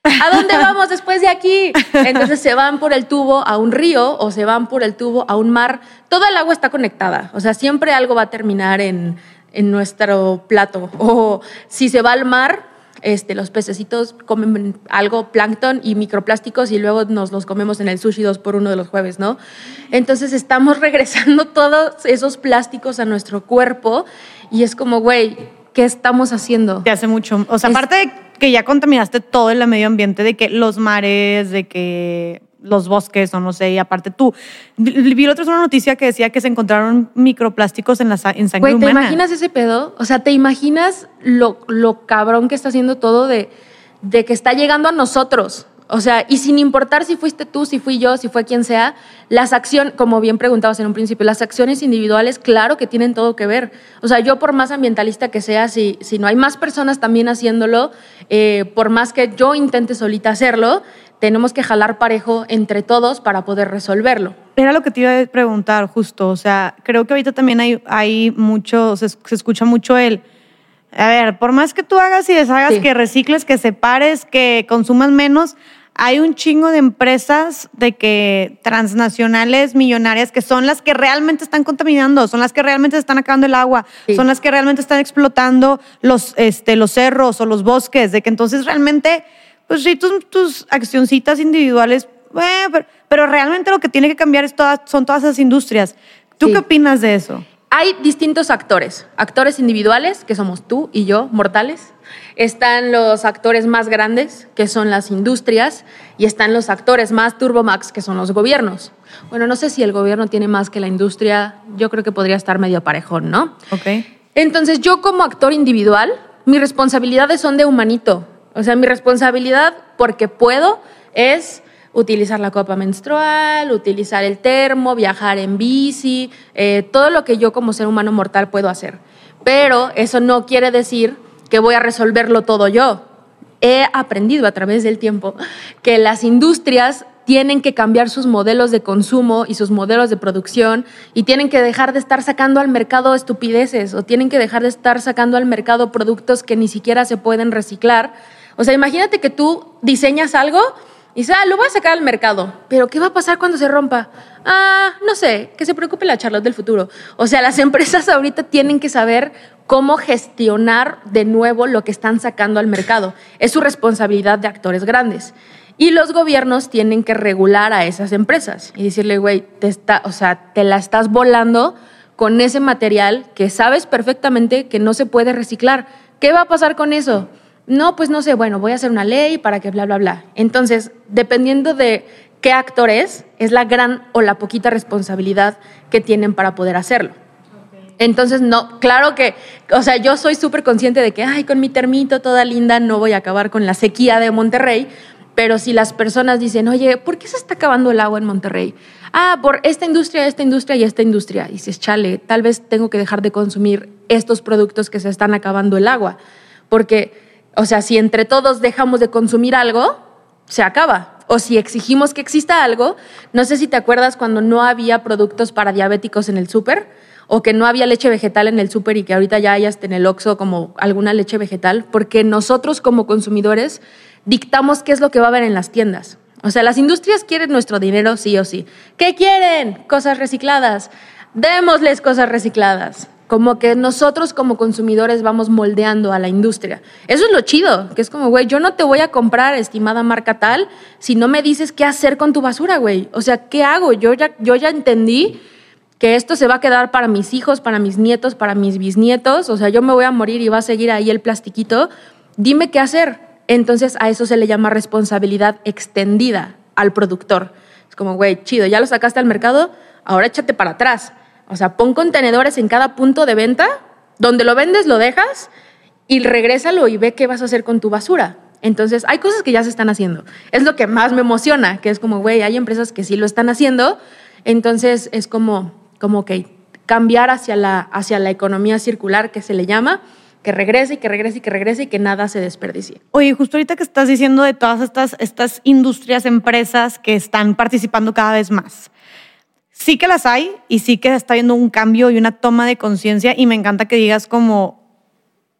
¿A dónde vamos después de aquí? Entonces se van por el tubo a un río o se van por el tubo a un mar. Toda el agua está conectada, o sea, siempre algo va a terminar en, en nuestro plato. O si se va al mar, este, los pececitos comen algo, plancton y microplásticos, y luego nos los comemos en el sushi dos por uno de los jueves, ¿no? Entonces estamos (laughs) regresando todos esos plásticos a nuestro cuerpo y es como, güey, ¿qué estamos haciendo? Te hace mucho. O sea, Es- aparte de que ya contaminaste todo el medio ambiente, de que los mares, de que los bosques, o no sé, y aparte tú. Vi la otra vez una noticia que decía que se encontraron microplásticos en, la, en sangre Güey, ¿te humana. imaginas ese pedo? O sea, ¿te imaginas lo, lo cabrón que está haciendo todo de, de que está llegando a nosotros? O sea, y sin importar si fuiste tú, si fui yo, si fue quien sea, las acciones, como bien preguntabas en un principio, las acciones individuales, claro que tienen todo que ver. O sea, yo por más ambientalista que sea, si, si no hay más personas también haciéndolo, eh, por más que yo intente solita hacerlo, tenemos que jalar parejo entre todos para poder resolverlo. Era lo que te iba a preguntar justo. O sea, creo que ahorita también hay, hay mucho, se, se escucha mucho el, a ver, por más que tú hagas y deshagas, Sí. que recicles, que separes, que consumas menos, hay un chingo de empresas de que transnacionales, millonarias, que son las que realmente están contaminando, son las que realmente están acabando el agua, Sí. son las que realmente están explotando los, este, los cerros o los bosques, de que entonces realmente, pues sí, tus, tus accioncitas individuales, eh, pero, pero realmente lo que tiene que cambiar es todas, son todas esas industrias. ¿Tú Sí. qué opinas de eso? Hay distintos actores, actores individuales, que somos tú y yo, mortales. Están los actores más grandes, que son las industrias, y están los actores más turbomax, que son los gobiernos. Bueno, no sé si el gobierno tiene más que la industria, yo creo que podría estar medio parejón, ¿no? Ok. Entonces, yo como actor individual, mis responsabilidades son de humanito. O sea, mi responsabilidad, porque puedo, es utilizar la copa menstrual, utilizar el termo, viajar en bici, eh, todo lo que yo como ser humano mortal puedo hacer. Pero eso no quiere decir que voy a resolverlo todo yo. He aprendido a través del tiempo que las industrias tienen que cambiar sus modelos de consumo y sus modelos de producción y tienen que dejar de estar sacando al mercado estupideces o tienen que dejar de estar sacando al mercado productos que ni siquiera se pueden reciclar. O sea, imagínate que tú diseñas algo y dices, ah, lo voy a sacar al mercado, pero ¿qué va a pasar cuando se rompa? Ah, no sé, que se preocupe la Charlotte del futuro. O sea, las (laughs) empresas ahorita tienen que saber cómo gestionar de nuevo lo que están sacando al mercado. Es su responsabilidad de actores grandes. Y los gobiernos tienen que regular a esas empresas y decirle, güey, te está, o sea, te la estás volando con ese material que sabes perfectamente que no se puede reciclar. ¿Qué va a pasar con eso? No, pues no sé, bueno, voy a hacer una ley para que bla, bla, bla. Entonces, dependiendo de qué actor es, es la gran o la poquita responsabilidad que tienen para poder hacerlo. Entonces, no, claro que, o sea, yo soy súper consciente de que, ay, con mi termito toda linda no voy a acabar con la sequía de Monterrey, pero si las personas dicen, oye, ¿por qué se está acabando el agua en Monterrey? Ah, por esta industria, esta industria y esta industria. Y dices, chale, tal vez tengo que dejar de consumir estos productos que se están acabando el agua. Porque, o sea, si entre todos dejamos de consumir algo, se acaba. O si exigimos que exista algo, no sé si te acuerdas cuando no había productos para diabéticos en el súper o que no había leche vegetal en el súper y que ahorita ya hayas en el Oxxo como alguna leche vegetal, porque nosotros como consumidores dictamos qué es lo que va a haber en las tiendas. O sea, las industrias quieren nuestro dinero sí o sí. ¿Qué quieren? Cosas recicladas. Démosles cosas recicladas. Como que nosotros como consumidores vamos moldeando a la industria. Eso es lo chido, que es como, güey, yo no te voy a comprar, estimada marca tal, si no me dices qué hacer con tu basura, güey. O sea, ¿qué hago? Yo ya, yo ya entendí que esto se va a quedar para mis hijos, para mis nietos, para mis bisnietos. O sea, yo me voy a morir y va a seguir ahí el plastiquito. Dime qué hacer. Entonces a eso se le llama responsabilidad extendida al productor. Es como, güey, chido, ya lo sacaste al mercado, ahora échate para atrás. O sea, pon contenedores en cada punto de venta, donde lo vendes, lo dejas y regrésalo y ve qué vas a hacer con tu basura. Entonces, hay cosas que ya se están haciendo. Es lo que más me emociona, que es como, güey, hay empresas que sí lo están haciendo. Entonces, es como, como que cambiar hacia la, hacia la economía circular, que se le llama, que regrese y que regrese y que regrese y que nada se desperdicie. Oye, justo ahorita que estás diciendo de todas estas, estas industrias, empresas que están participando cada vez más. Sí que las hay y sí que está habiendo un cambio y una toma de conciencia y me encanta que digas como,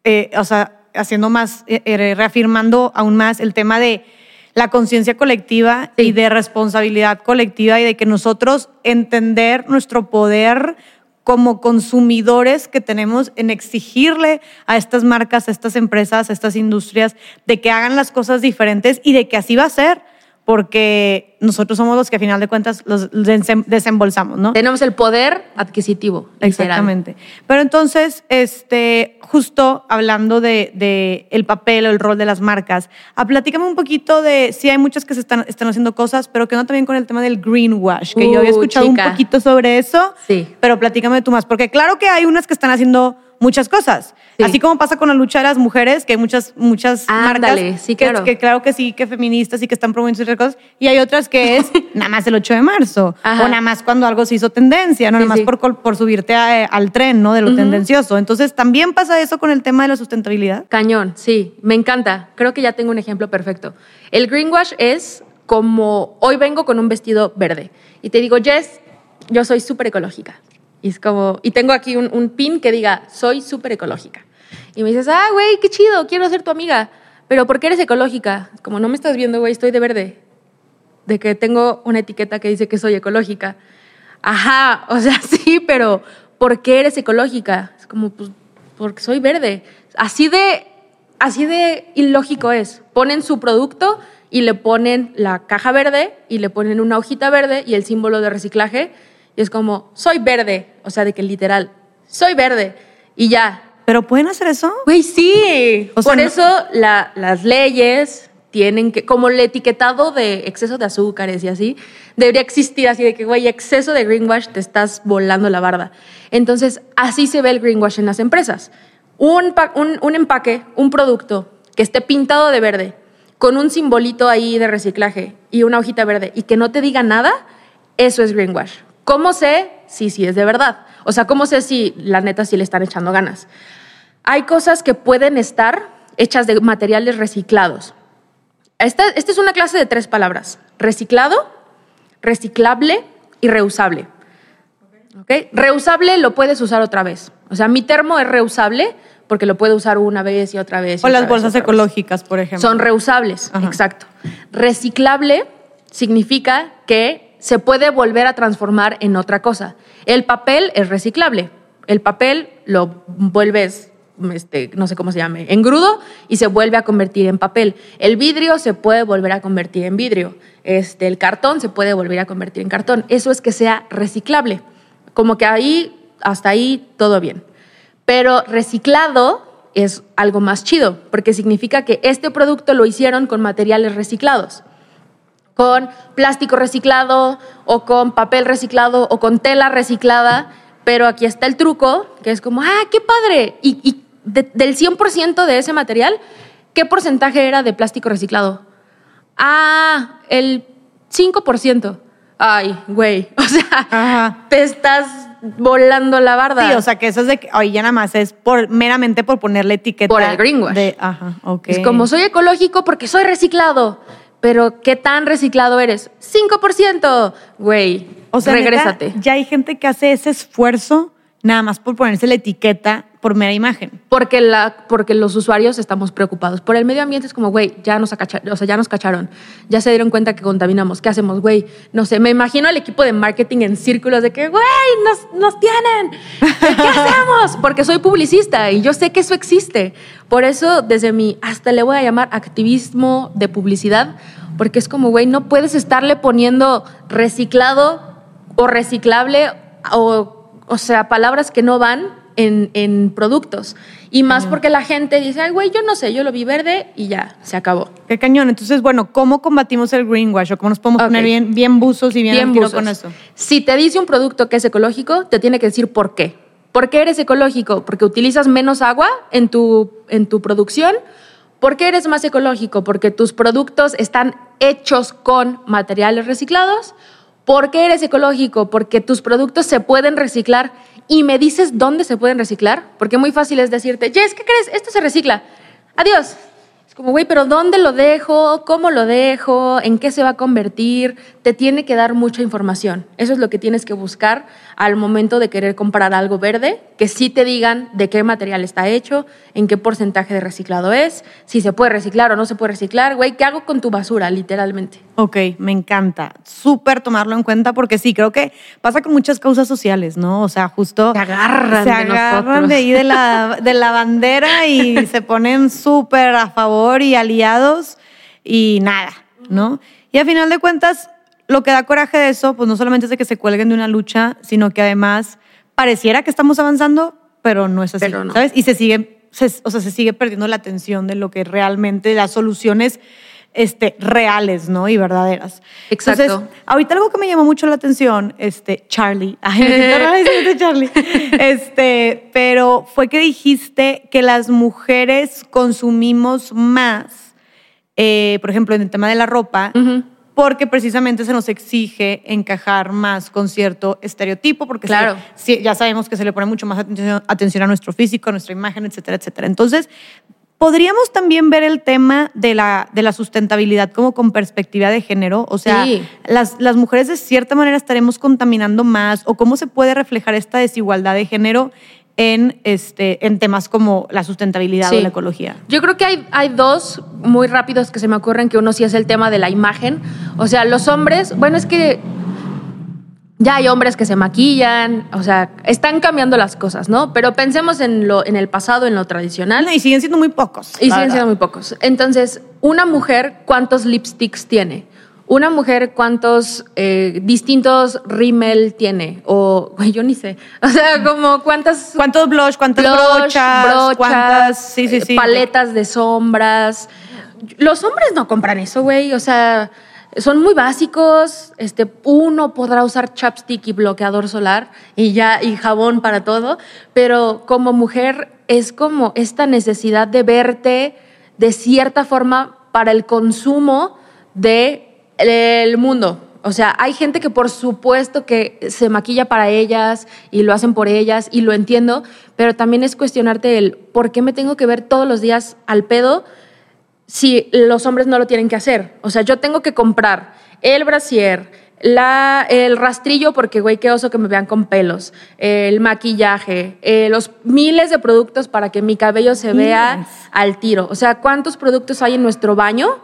eh, o sea, haciendo más, eh, eh, reafirmando aún más el tema de la conciencia colectiva y de responsabilidad colectiva y de que nosotros entender nuestro poder como consumidores que tenemos en exigirle a estas marcas, a estas empresas, a estas industrias, de que hagan las cosas diferentes y de que así va a ser porque nosotros somos los que a final de cuentas los desembolsamos, ¿no? Tenemos el poder adquisitivo. Exactamente. Pero entonces, este, justo hablando de, el papel o el rol de las marcas, a ah, platícame un poquito de, sí hay muchas que se están, están haciendo cosas, pero que no también con el tema del greenwash, que yo había uh, escuchado un poquito sobre eso, sí. pero platícame tú más, porque claro que hay unas que están haciendo muchas cosas. Así como pasa con la lucha de las mujeres, que hay muchas, muchas marcas sí, claro. Que, claro que sí, que feministas y que están promoviendo ciertas cosas, y hay otras que es (laughs) nada más el 8 de marzo, o nada más cuando algo se hizo tendencia, no nada más por, por, subirte al tren, ¿no? De lo tendencioso. Entonces, ¿también pasa eso con el tema de la sustentabilidad? Cañón, sí, me encanta. Creo que ya tengo un ejemplo perfecto. El greenwash es como, hoy vengo con un vestido verde, y te digo, Jess, yo soy súper ecológica. Y es como, y tengo aquí un, pin que diga, soy súper ecológica. Y me dices, ah, güey, qué chido, quiero ser tu amiga. Pero ¿por qué eres ecológica? Como no me estás viendo, güey, estoy de verde. De que tengo una etiqueta que dice que soy ecológica. Ajá, (laughs) o sea, sí, pero ¿por qué eres ecológica? Es como, pues, porque soy verde. Así de, así de ilógico es. Ponen su producto y le ponen la caja verde y le ponen una hojita verde y el símbolo de reciclaje y es como, soy verde, o sea, de que literal, soy verde y ya. ¿Pero pueden hacer eso? Güey, sí. Por eso las leyes tienen que, como el etiquetado de exceso de azúcares y así, debería existir así de que, güey, exceso de greenwash, te estás volando la barda. Entonces, así se ve el greenwash en las empresas. Un, un, un empaque, un producto que esté pintado de verde, con un simbolito ahí de reciclaje y una hojita verde y que no te diga nada, eso es greenwash. ¿Cómo sé si sí es de verdad? O sea, ¿cómo sé si la neta sí le están echando ganas? Hay cosas que pueden estar hechas de materiales reciclados. Esta, esta es una clase de tres palabras. Reciclado, reciclable y reusable. ¿Okay? Reusable lo puedes usar otra vez. O sea, mi termo es reusable porque lo puedo usar una vez y otra vez. o las bolsas ecológicas, por ejemplo. Son reusables, exacto. Reciclable significa que se puede volver a transformar en otra cosa. El papel es reciclable. El papel lo vuelves, este, no sé cómo se llame, engrudo y se vuelve a convertir en papel. El vidrio se puede volver a convertir en vidrio. Este, el cartón se puede volver a convertir en cartón. Eso es que sea reciclable. Como que ahí, hasta ahí, todo bien. Pero reciclado es algo más chido, porque significa que este producto lo hicieron con materiales reciclados con plástico reciclado o con papel reciclado o con tela reciclada, Pero aquí está el truco, que es como, ah, qué padre. Y, y de- del 100% de ese material, ¿qué porcentaje era de plástico reciclado? Ah, el 5%. Ay, güey. (laughs) O sea, Ajá. te estás volando la barda. Sí, o sea que eso es de que, oye, ya nada más es por, meramente por ponerle etiqueta. Por el greenwash. De, ajá, ok. Es como soy ecológico porque soy reciclado. Pero ¿qué tan reciclado eres? 5%. Güey, O sea, neta, regrésate. ya hay gente que hace ese esfuerzo nada más por ponerse la etiqueta por mera imagen. Porque, la, porque los usuarios estamos preocupados. Por el medio ambiente es como, güey, ya nos, acacha- o sea, ya nos cacharon. Ya se dieron cuenta que contaminamos. ¿Qué hacemos, güey? No sé, me imagino al equipo de marketing en círculos de que, güey, nos, nos tienen. ¿Qué (laughs) hacemos? Porque soy publicista y yo sé que eso existe. Por eso, desde mi, hasta le voy a llamar activismo de publicidad, porque es como, güey, no puedes estarle poniendo reciclado o reciclable o, o sea, palabras que no van en, en productos. Y más porque la gente dice, ay, güey, yo no sé, yo lo vi verde y ya, se acabó. Qué cañón. Entonces, bueno, ¿cómo combatimos el greenwash? ¿O cómo nos podemos poner bien, bien buzos y bien, buzos. con eso? Si te dice un producto que es ecológico, te tiene que decir por qué. ¿Por qué eres ecológico? Porque utilizas menos agua en tu, en tu producción. ¿Por qué eres más ecológico? Porque tus productos están hechos con materiales reciclados. ¿Por qué eres ecológico? Porque tus productos se pueden reciclar y me dices dónde se pueden reciclar. Porque muy fácil es decirte, Jess, ¿qué crees? Esto se recicla. Adiós. Como, güey, pero ¿dónde lo dejo? ¿Cómo lo dejo? ¿En qué se va a convertir? Te tiene que dar mucha información. Eso es lo que tienes que buscar al momento de querer comprar algo verde, que sí te digan de qué material está hecho, en qué porcentaje de reciclado es, si se puede reciclar o no se puede reciclar. Güey, ¿qué hago con tu basura, literalmente? Ok, me encanta. Súper tomarlo en cuenta porque sí, creo que pasa con muchas causas sociales, ¿no? O sea, justo... Se agarran se de agarran nosotros. de ahí de la, (laughs) de la bandera y se ponen súper a favor y aliados y nada, ¿no? Y a final de cuentas, lo que da coraje de eso, pues no solamente es de que se cuelguen de una lucha, sino que además pareciera que estamos avanzando, pero no es así, no. ¿sabes? Y se sigue, se- o sea, se sigue perdiendo la atención de lo que realmente, las soluciones este, reales, ¿no? Y verdaderas. Exacto. Entonces, ahorita algo que me llamó mucho la atención, este, Charlie, (laughs) ay, me Charlie, (laughs) este, pero fue que dijiste que las mujeres consumimos más, eh, por ejemplo, en el tema de la ropa, porque precisamente se nos exige encajar más con cierto estereotipo, porque Claro. ya sabemos que se le pone mucho más atención, atención a nuestro físico, a nuestra imagen, etcétera, etcétera. Entonces, podríamos también ver el tema de la, de la sustentabilidad como con perspectiva de género, o sea, Sí. las, las mujeres de cierta manera estaremos contaminando más, o cómo se puede reflejar esta desigualdad de género en, este, en temas como la sustentabilidad Sí. o la ecología. Yo creo que hay, hay dos muy rápidos que se me ocurren, que uno sí es el tema de la imagen. O sea, los hombres, bueno, es que ya hay hombres que se maquillan, o sea, están cambiando las cosas, ¿no? Pero pensemos en, lo, en el pasado, en lo tradicional. Y siguen siendo muy pocos. Y siguen verdad. siendo muy pocos. Entonces, una mujer, ¿cuántos lipsticks tiene? Una mujer, ¿cuántos eh, distintos rímel tiene? O, güey, yo ni sé. (laughs) O sea, como cuántas... ¿Cuántos blush, cuántas blush, brochas, brochas, cuántas, sí, sí, eh, sí. paletas de sombras. Los hombres no compran eso, güey. O sea, son muy básicos. Este, uno podrá usar chapstick y bloqueador solar y ya, y jabón para todo. Pero como mujer es como esta necesidad de verte de cierta forma para el consumo de el mundo. O sea, hay gente que por supuesto que se maquilla para ellas y lo hacen por ellas y lo entiendo, pero también es cuestionarte el por qué me tengo que ver todos los días al pedo si los hombres no lo tienen que hacer. O sea, yo tengo que comprar el brasier, la, el rastrillo, porque güey, qué oso que me vean con pelos, el maquillaje, eh, los miles de productos para que mi cabello se vea al tiro. O sea, ¿cuántos productos hay en nuestro baño?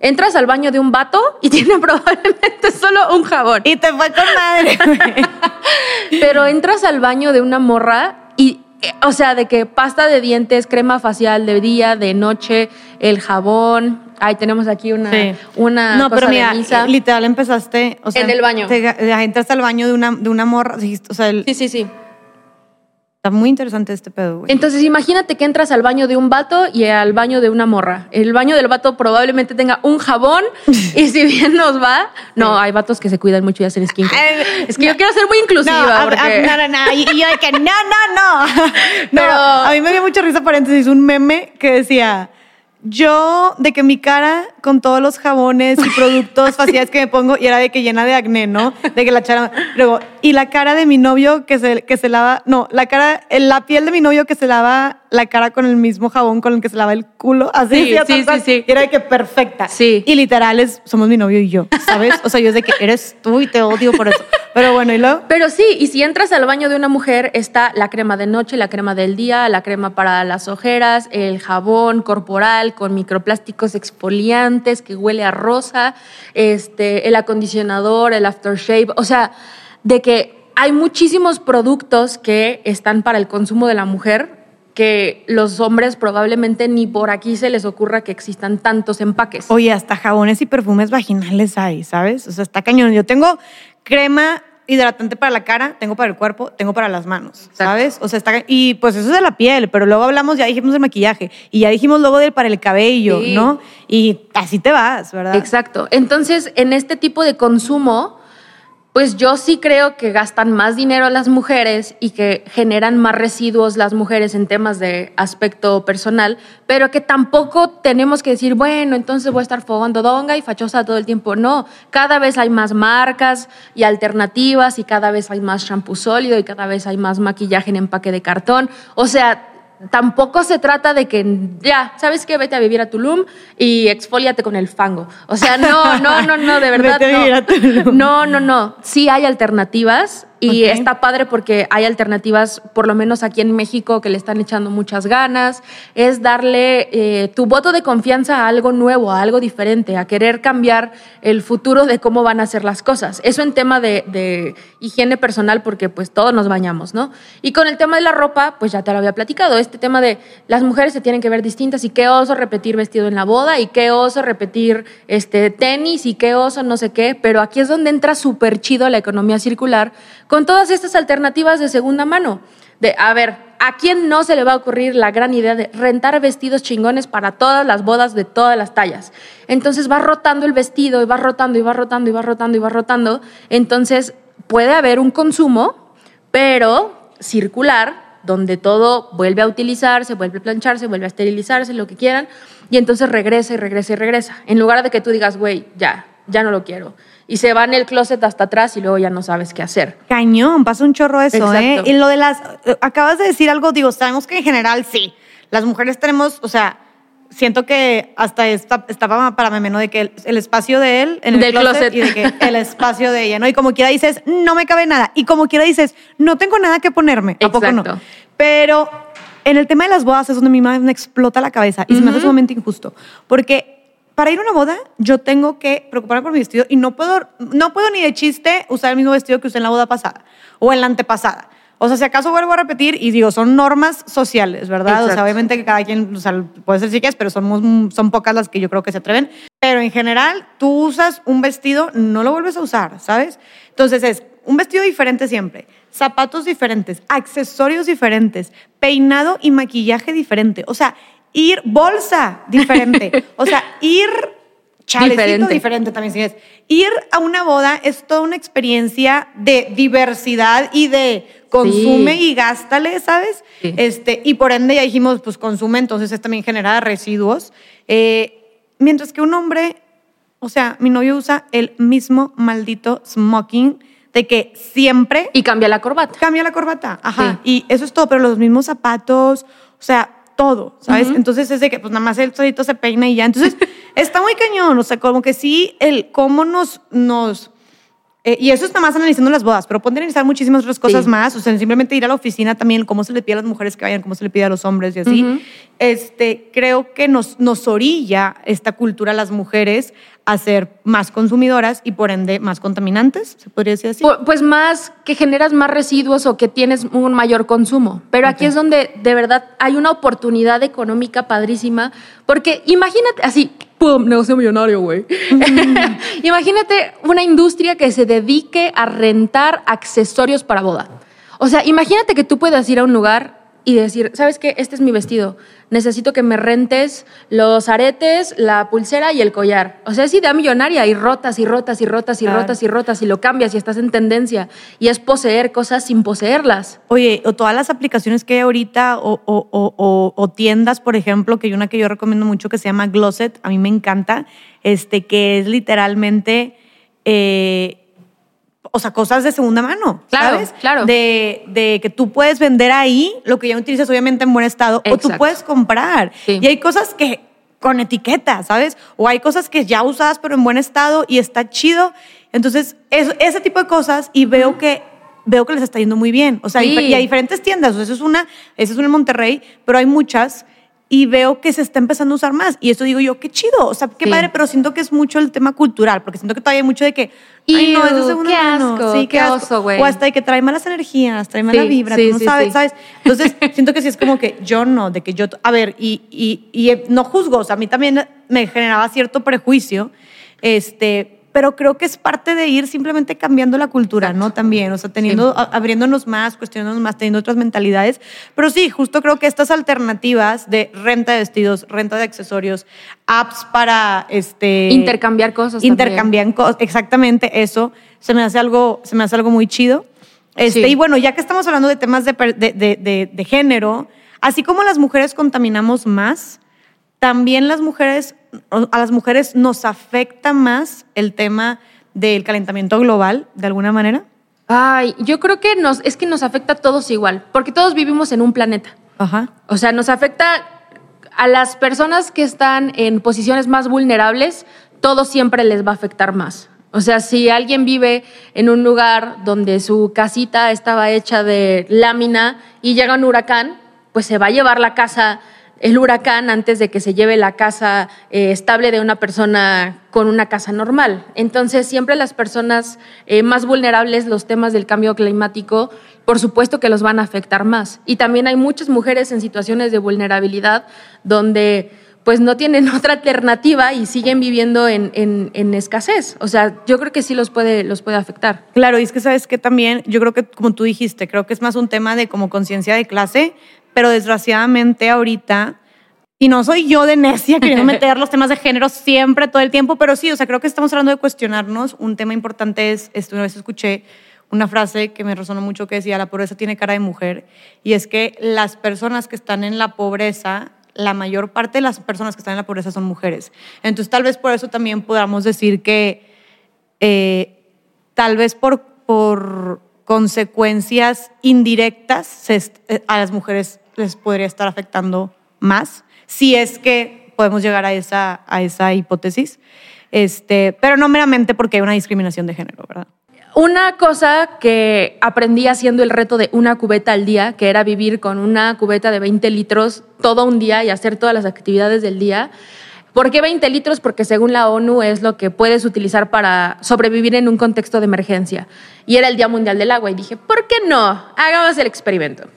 Entras al baño de un vato y (laughs) tiene probablemente solo un jabón. Y te fue con madre. (laughs) Pero entras al baño de una morra o sea, de que pasta de dientes, crema facial de día, de noche, el jabón. Ahí tenemos aquí una, Sí. una no, cosa pero mira, de misa. literal empezaste, o sea, En el baño. te- te- entraste al baño de una, de una morra, dijiste, o sea, el- Sí, sí, sí. Está muy interesante este pedo, güey. Entonces imagínate que entras al baño de un vato y al baño de una morra. El baño del vato probablemente tenga un jabón y si bien nos va, no, hay vatos que se cuidan mucho y hacen skin. Es que yo quiero ser muy inclusiva. No, porque- no, no, no. Y, y yo de que no, no, no. (laughs) No, Pero- a mí me dio mucha risa paréntesis un meme que decía yo de que mi cara con todos los jabones y productos (laughs) faciales que me pongo y era de que llena de acné, ¿no? De que la chara luego y la cara de mi novio que se que se lava, no, la cara la piel de mi novio que se lava la cara con el mismo jabón con el que se lava el culo, así Sí, era de que perfecta. Sí. Y literal es somos mi novio y yo, ¿sabes? O sea, yo es de que eres tú y te odio por eso. Pero bueno, y luego Pero sí, y si entras al baño de una mujer, está la crema de noche, la crema del día, la crema para las ojeras, el jabón corporal con microplásticos exfoliantes que huele a rosa, este, el acondicionador, el aftershave, o sea, de que hay muchísimos productos que están para el consumo de la mujer que los hombres probablemente ni por aquí se les ocurra que existan tantos empaques. Oye, hasta jabones y perfumes vaginales hay, ¿sabes? O sea, está cañón. Yo tengo crema hidratante para la cara, tengo para el cuerpo, tengo para las manos, ¿sabes? O sea, está y pues eso es de la piel, pero luego hablamos, ya dijimos del maquillaje y ya dijimos luego del para el cabello, Sí. ¿no? Y así te vas, ¿verdad? Exacto. Entonces, en este tipo de consumo, pues yo sí creo que gastan más dinero las mujeres y que generan más residuos las mujeres en temas de aspecto personal, pero que tampoco tenemos que decir, bueno, entonces voy a estar fogando donga y fachosa todo el tiempo. No, cada vez hay más marcas y alternativas y cada vez hay más shampoo sólido y cada vez hay más maquillaje en empaque de cartón. O sea, tampoco se trata de que ya, ¿sabes qué? Vete a vivir a Tulum y exfoliate con el fango. O sea, no, no, no, no, de verdad. (laughs) Vete a vivir a no. Tulum. no, no, no. Sí hay alternativas y Ok. está padre porque hay alternativas, por lo menos aquí en México, que le están echando muchas ganas. Es darle eh, tu voto de confianza a algo nuevo, a algo diferente, a querer cambiar el futuro de cómo van a ser las cosas. Eso en tema de, de higiene personal, porque pues todos nos bañamos, ¿no? Y con el tema de la ropa, pues ya te lo había platicado, este tema de las mujeres se tienen que ver distintas y qué oso repetir vestido en la boda y qué oso repetir este, tenis y qué oso no sé qué, pero aquí es donde entra súper chido la economía circular con todas estas alternativas de segunda mano. De, a ver, ¿a quién no se le va a ocurrir la gran idea de rentar vestidos chingones para todas las bodas de todas las tallas? Entonces va rotando el vestido y va rotando y va rotando y va rotando y va rotando. Entonces puede haber un consumo, pero circular, donde todo vuelve a utilizarse, vuelve a plancharse, vuelve a esterilizarse, lo que quieran, y entonces regresa y regresa y regresa. En lugar de que tú digas, güey, ya, ya no lo quiero. Y se va en el closet hasta atrás y luego ya no sabes qué hacer. Cañón, pasa un chorro eso, ¿eh? Exacto. Y lo de las. eh, Acabas de decir algo, digo, sabemos que en general sí. Las mujeres tenemos, o sea, siento que hasta está, está para, meme, ¿no? De que el, el espacio de él en el Del closet, closet. y de que el espacio de ella, ¿no? Y como quiera dices, no me cabe nada. Y como quiera dices, no tengo nada que ponerme. ¿A poco no? Exacto. Pero en el tema de las bodas es donde mí más me explota la cabeza y se me hace sumamente injusto. Porque para ir a una boda, yo tengo que preocuparme por mi vestido y no puedo, no puedo ni de chiste usar el mismo vestido que usé en la boda pasada o en la antepasada. O sea, si acaso vuelvo a repetir y digo, son normas sociales, ¿verdad? O sea, Exacto. obviamente que cada quien, o sea, puede ser si quieres, pero son, son pocas las que yo creo que se atreven. Pero en general, tú usas un vestido, no lo vuelves a usar, ¿sabes? Entonces es un vestido diferente siempre, zapatos diferentes, accesorios diferentes, peinado y maquillaje diferente. O sea, ir bolsa diferente. (laughs) O sea, ir chalecito Diferente. diferente, también si es. Ir a una boda es toda una experiencia de diversidad y de consume Sí. y gástale, ¿sabes? Sí. Este, y por ende ya dijimos, pues consume, entonces es también genera residuos. Eh, mientras que un hombre, o sea, mi novio usa el mismo maldito smoking de que siempre Y cambia la corbata. cambia la corbata. Ajá. Y eso es todo, pero los mismos zapatos, o sea, todo, ¿sabes? Entonces es de que pues nada más él solito se peina y ya. Entonces (laughs) está muy cañón, o sea, como que sí, el cómo nos... nos eh, y eso es nada más analizando las bodas, pero a analizar muchísimas otras cosas Sí. más, o sea, simplemente ir a la oficina también, cómo se le pide a las mujeres que vayan, cómo se le pide a los hombres y así. Este, creo que nos, nos orilla esta cultura a las mujeres a ser más consumidoras y por ende más contaminantes, se podría decir así. Pu- Pues más que generas más residuos o que tienes un mayor consumo. Pero aquí es donde de verdad hay una oportunidad económica padrísima. Porque imagínate, así, ¡pum! Negocio millonario, güey. (laughs) imagínate una industria que se dedique a rentar accesorios para boda. O sea, imagínate que tú puedas ir a un lugar y decir, ¿sabes qué? Este es mi vestido. Necesito que me rentes los aretes, la pulsera y el collar. O sea, es idea millonaria y rotas y rotas y rotas y rotas y rotas y lo cambias y estás en tendencia. Y es poseer cosas sin poseerlas. Oye, o todas las aplicaciones que hay ahorita o, o- o- o tiendas, por ejemplo, que hay una que yo recomiendo mucho que se llama Glosset, a mí me encanta, este, que es literalmente... eh, o sea, cosas de segunda mano, Claro, ¿sabes? claro. De, de que tú puedes vender ahí lo que ya utilizas obviamente en buen estado o tú puedes comprar. Sí. Y hay cosas que con etiqueta, ¿sabes? O hay cosas que ya usadas pero en buen estado y está chido. Entonces, es- ese tipo de cosas y veo que veo que les está yendo muy bien. O sea, Sí. y a diferentes tiendas. O sea, eso es una, eso es una en Monterrey, pero hay muchas y veo que se está empezando a usar más. Y eso digo yo, qué chido. O sea, qué Sí. padre, pero siento que es mucho el tema cultural, porque siento que todavía hay mucho de que, ay, no, es de Iu, segunda qué asco, Sí, qué oso, güey. O hasta de que trae malas energías, trae mala Sí, vibra, sí, tú no sabes. ¿sabes? Entonces, (laughs) siento que sí es como que yo no, de que yo, a ver, y, y, y eh, no juzgo, o sea, a mí también me generaba cierto prejuicio, este, pero creo que es parte de ir simplemente cambiando la cultura, ¿no? También, o sea, teniendo, a- abriéndonos más, cuestionándonos más, teniendo otras mentalidades. Pero sí, justo creo que estas alternativas de renta de vestidos, renta de accesorios, apps para, este... Intercambiar cosas también. Intercambian cosas, exactamente eso, se me hace algo, se me hace algo muy chido. Este, Sí. Y bueno, ya que estamos hablando de temas de, de- de- de género, así como las mujeres contaminamos más, también las mujeres, a las mujeres nos afecta más el tema del calentamiento global, de alguna manera. Ay, yo creo que nos, es que nos afecta a todos igual, porque todos vivimos en un planeta. Ajá. O sea, nos afecta a las personas que están en posiciones más vulnerables, todo siempre les va a afectar más. O sea, si alguien vive en un lugar donde su casita estaba hecha de lámina y llega un huracán, pues se va a llevar la casa el huracán antes de que se lleve la casa eh, estable de una persona con una casa normal. Entonces, siempre las personas eh, más vulnerables, los temas del cambio climático, por supuesto que los van a afectar más. Y también hay muchas mujeres en situaciones de vulnerabilidad donde pues no tienen (laughs) otra alternativa y siguen viviendo en, en- en escasez. O sea, yo creo que sí los puede, los puede afectar. Claro, y es que sabes que también, yo creo que como tú dijiste, creo que es más un tema de como conciencia de clase, pero desgraciadamente ahorita, y no soy yo de necia queriendo (laughs) meter los temas de género siempre, todo el tiempo, pero sí, o sea, creo que estamos hablando de cuestionarnos. Un tema importante es, este, una vez escuché una frase que me resonó mucho que decía, la pobreza tiene cara de mujer, y es que las personas que están en la pobreza, la mayor parte de las personas que están en la pobreza son mujeres. Entonces, tal vez por eso también podamos decir que eh, tal vez por, por consecuencias indirectas se eh, a las mujeres les podría estar afectando más, si es que podemos llegar a esa, a esa hipótesis, este, pero no meramente porque hay una discriminación de género, ¿verdad? Una cosa que aprendí haciendo el reto de una cubeta al día, que era vivir con una cubeta de 20 litros todo un día y hacer todas las actividades del día. ¿Por qué 20 litros? Porque según la ONU es lo que puedes utilizar para sobrevivir en un contexto de emergencia. Y era el Día Mundial del Agua y dije, ¿por qué no? Hagamos el experimento.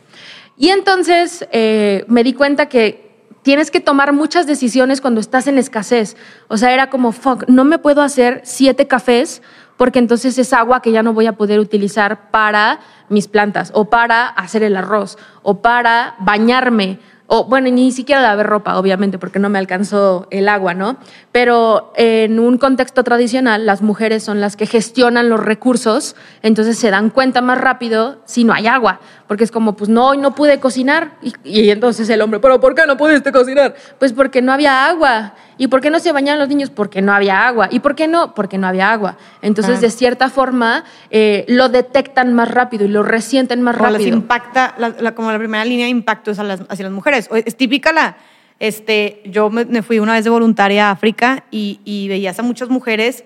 Y entonces eh, me di cuenta que tienes que tomar muchas decisiones cuando estás en escasez. O sea, era como, fuck, no me puedo hacer siete cafés porque entonces es agua que ya no voy a poder utilizar para mis plantas o para hacer el arroz o para bañarme. O bueno, ni siquiera lavar ropa, obviamente, porque no me alcanzó el agua, ¿no? Pero en un contexto tradicional, las mujeres son las que gestionan los recursos, entonces se dan cuenta más rápido si no hay agua, porque es como, pues no, hoy no pude cocinar. Y, y entonces el hombre, ¿pero por qué no pudiste cocinar? Pues porque no había agua. ¿Y por qué no se bañaban los niños? Porque no había agua. ¿Y por qué no? Porque no había agua. Entonces, Ah. de cierta forma, eh, lo detectan más rápido y lo resienten más O les rápido. impacta, la- la- como la primera línea de impacto es a las- hacia las mujeres. Es típica la, este, yo me, me fui una vez de voluntaria a África y, y veías a muchas mujeres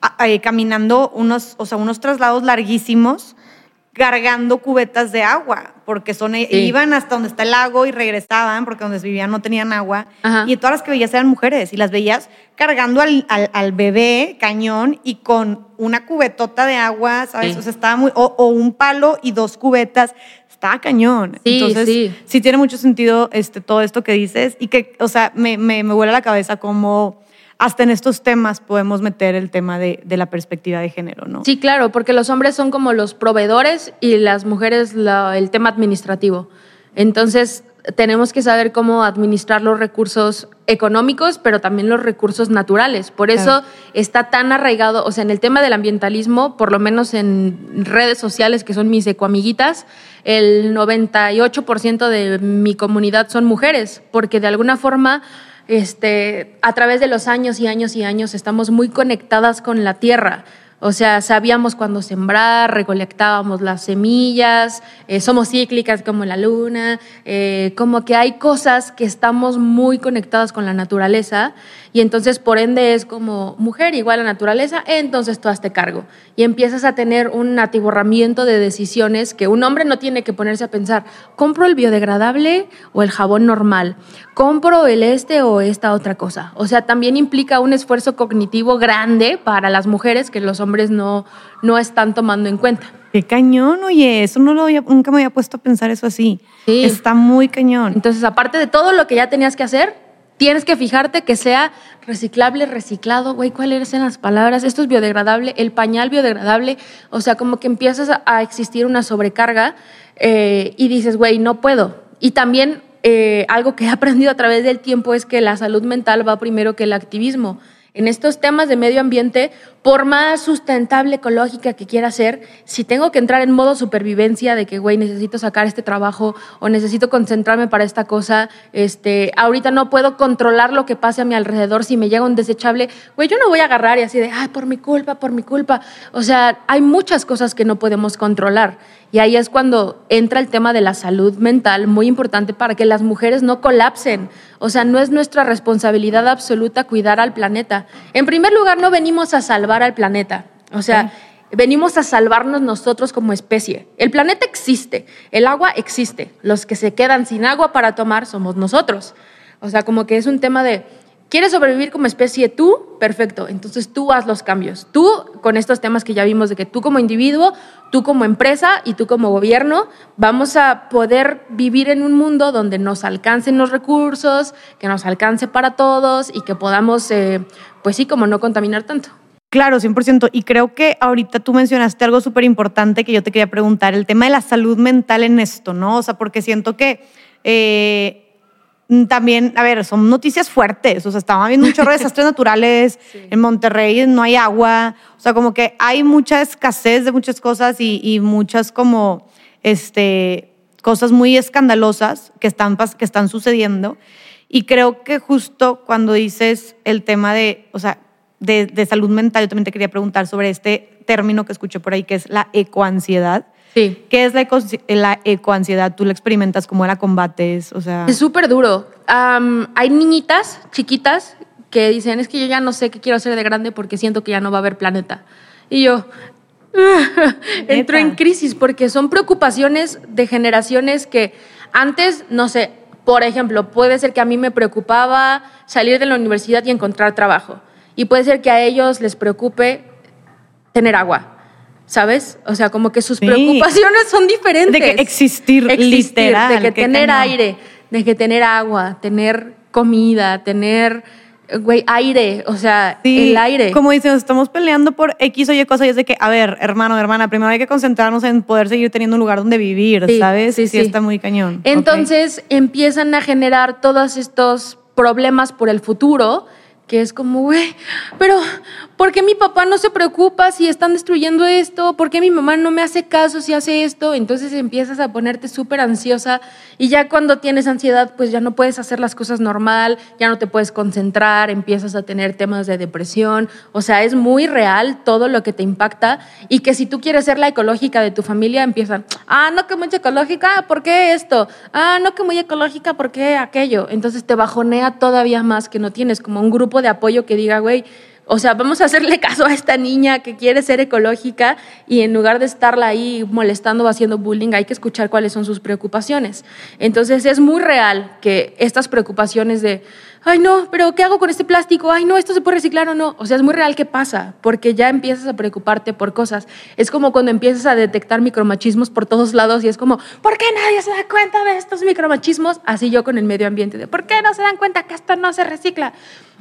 a- eh, caminando unos, o sea, unos traslados larguísimos cargando cubetas de agua, porque son, Sí. iban hasta donde está el lago y regresaban, porque donde vivían no tenían agua. Ajá. Y todas las que veías eran mujeres, y las veías cargando al, al- al bebé cañón y con una cubetota de agua, ¿sabes? Sí. O sea, estaba muy, o, o un palo y dos cubetas. Estaba cañón. Sí, Entonces, sí. sí tiene mucho sentido este, todo esto que dices y que, o sea, me, me, me vuela la cabeza como hasta en estos temas podemos meter el tema de, de la perspectiva de género, ¿no? Sí, claro, porque los hombres son como los proveedores y las mujeres la- el tema administrativo. Entonces, tenemos que saber cómo administrar los recursos económicos, pero también los recursos naturales. Por eso Claro. está tan arraigado, o sea, en el tema del ambientalismo, por lo menos en redes sociales que son mis ecoamiguitas, el 98% de mi comunidad son mujeres, porque de alguna forma este, a través de los años y años y años estamos muy conectadas con la tierra. O sea, sabíamos cuándo sembrar, recolectábamos las semillas, eh, somos cíclicas como la luna, eh, como que hay cosas que estamos muy conectadas con la naturaleza y entonces por ende es como mujer igual a naturaleza, entonces tú hazte cargo y empiezas a tener un atiborramiento de decisiones que un hombre no tiene que ponerse a pensar, ¿compro el biodegradable o el jabón normal? ¿Compro el este o esta otra cosa? O sea, también implica un esfuerzo cognitivo grande para las mujeres que los hombres no, no están tomando en cuenta. Qué cañón, oye, eso no lo había, nunca me había puesto a pensar eso así. Sí. Está muy cañón. Entonces, aparte de todo lo que ya tenías que hacer, tienes que fijarte que sea reciclable, reciclado, güey, ¿cuáles eran las palabras? Esto es biodegradable, el pañal biodegradable, o sea, como que empiezas a, existir una sobrecarga eh, y dices, güey, no puedo. Y también eh, algo que he (laughs) aprendido a través del tiempo es que la salud mental va primero que el activismo. En estos temas de medio ambiente, por más sustentable, ecológica que quiera ser, si tengo que entrar en modo supervivencia de que, güey, necesito sacar este trabajo o necesito concentrarme para esta cosa, este, ahorita no puedo controlar lo que pase a mi alrededor, si me llega un desechable, güey, yo no voy a agarrar y así de, ay, por mi culpa, por mi culpa. O sea, hay muchas cosas que no podemos controlar. Y ahí es cuando entra el tema de la salud mental, muy importante para que las mujeres no colapsen. O sea, no es nuestra responsabilidad absoluta cuidar al planeta. En primer lugar, no venimos a salvar al planeta. O sea, venimos a salvarnos nosotros como especie. El planeta existe, el agua existe. Los que se quedan sin agua para tomar somos nosotros. O sea, como que es un tema de, ¿quieres sobrevivir como especie tú? Perfecto, entonces tú haz los cambios. Tú, con estos temas que ya vimos de que tú como individuo, tú como empresa y tú como gobierno, vamos a poder vivir en un mundo donde nos alcancen los recursos, que nos alcance para todos y que podamos, eh, pues sí, como no contaminar tanto. Claro, 100%. Y creo que ahorita tú mencionaste algo súper importante que yo te quería preguntar, el tema de la salud mental en esto, ¿no? O sea, porque siento que eh, también, a ver, son noticias fuertes. O sea, estaba viendo un chorro de (laughs) desastres naturales. En Monterrey no hay agua. O sea, como que hay mucha escasez de muchas cosas y, y muchas como, este, cosas muy escandalosas que están, que están sucediendo. Y creo que justo cuando dices el tema de, o sea, de, de salud mental, yo también te quería preguntar sobre este término que escuché por ahí, que es la ecoansiedad. Sí. ¿Qué es la, eco- la ecoansiedad? ¿Tú la experimentas? ¿Cómo la combates? O sea, Es súper duro. Hay niñitas chiquitas que dicen, es que yo ya no sé qué quiero hacer de grande porque siento que ya no va a haber planeta. Y yo (laughs) entro en crisis porque son preocupaciones de generaciones que antes, no sé, por ejemplo, puede ser que a mí me preocupaba salir de la universidad y encontrar trabajo. Y puede ser que a ellos les preocupe tener agua. ¿Sabes? O sea, como que sus Sí. preocupaciones son diferentes. De que existir, literal, De que tener cañón. aire, de que tener agua, tener comida, tener, güey, aire, o sea, Sí, el aire. Como dicen, estamos peleando por X o Y cosas y es de que, a ver, hermano, hermana, primero hay que concentrarnos en poder seguir teniendo un lugar donde vivir, Sí, ¿sabes? sí, sí. está muy cañón. Entonces empiezan a generar todos estos problemas por el futuro, que es como, güey, pero ¿por qué mi papá no se preocupa si están destruyendo esto? ¿Por qué mi mamá no me hace caso si hace esto? Entonces empiezas a ponerte súper ansiosa y ya cuando tienes ansiedad, pues ya no puedes hacer las cosas normal, ya no te puedes concentrar, empiezas a tener temas de depresión, o sea, es muy real todo lo que te impacta y que si tú quieres ser la ecológica de tu familia, empiezan, ah, no que muy ecológica, ¿por qué esto? Ah, no que muy ecológica, ¿por qué aquello? Entonces te bajonea todavía más que no tienes como un grupo de apoyo que diga, güey, o sea, vamos a hacerle (laughs) caso a esta niña que quiere ser ecológica y en lugar de estarla ahí molestando o haciendo bullying, hay que escuchar cuáles son sus preocupaciones. Entonces es muy real que estas preocupaciones de, ay no, pero ¿qué hago con este plástico? Ay no, esto se puede reciclar o no. O sea, es muy real que pasa, porque ya empiezas a preocuparte por cosas. Es como cuando empiezas a detectar micromachismos por todos lados y es como, ¿por qué nadie se da cuenta de estos micromachismos? Así yo con el medio ambiente, de ¿por qué no se dan cuenta que esto no se recicla?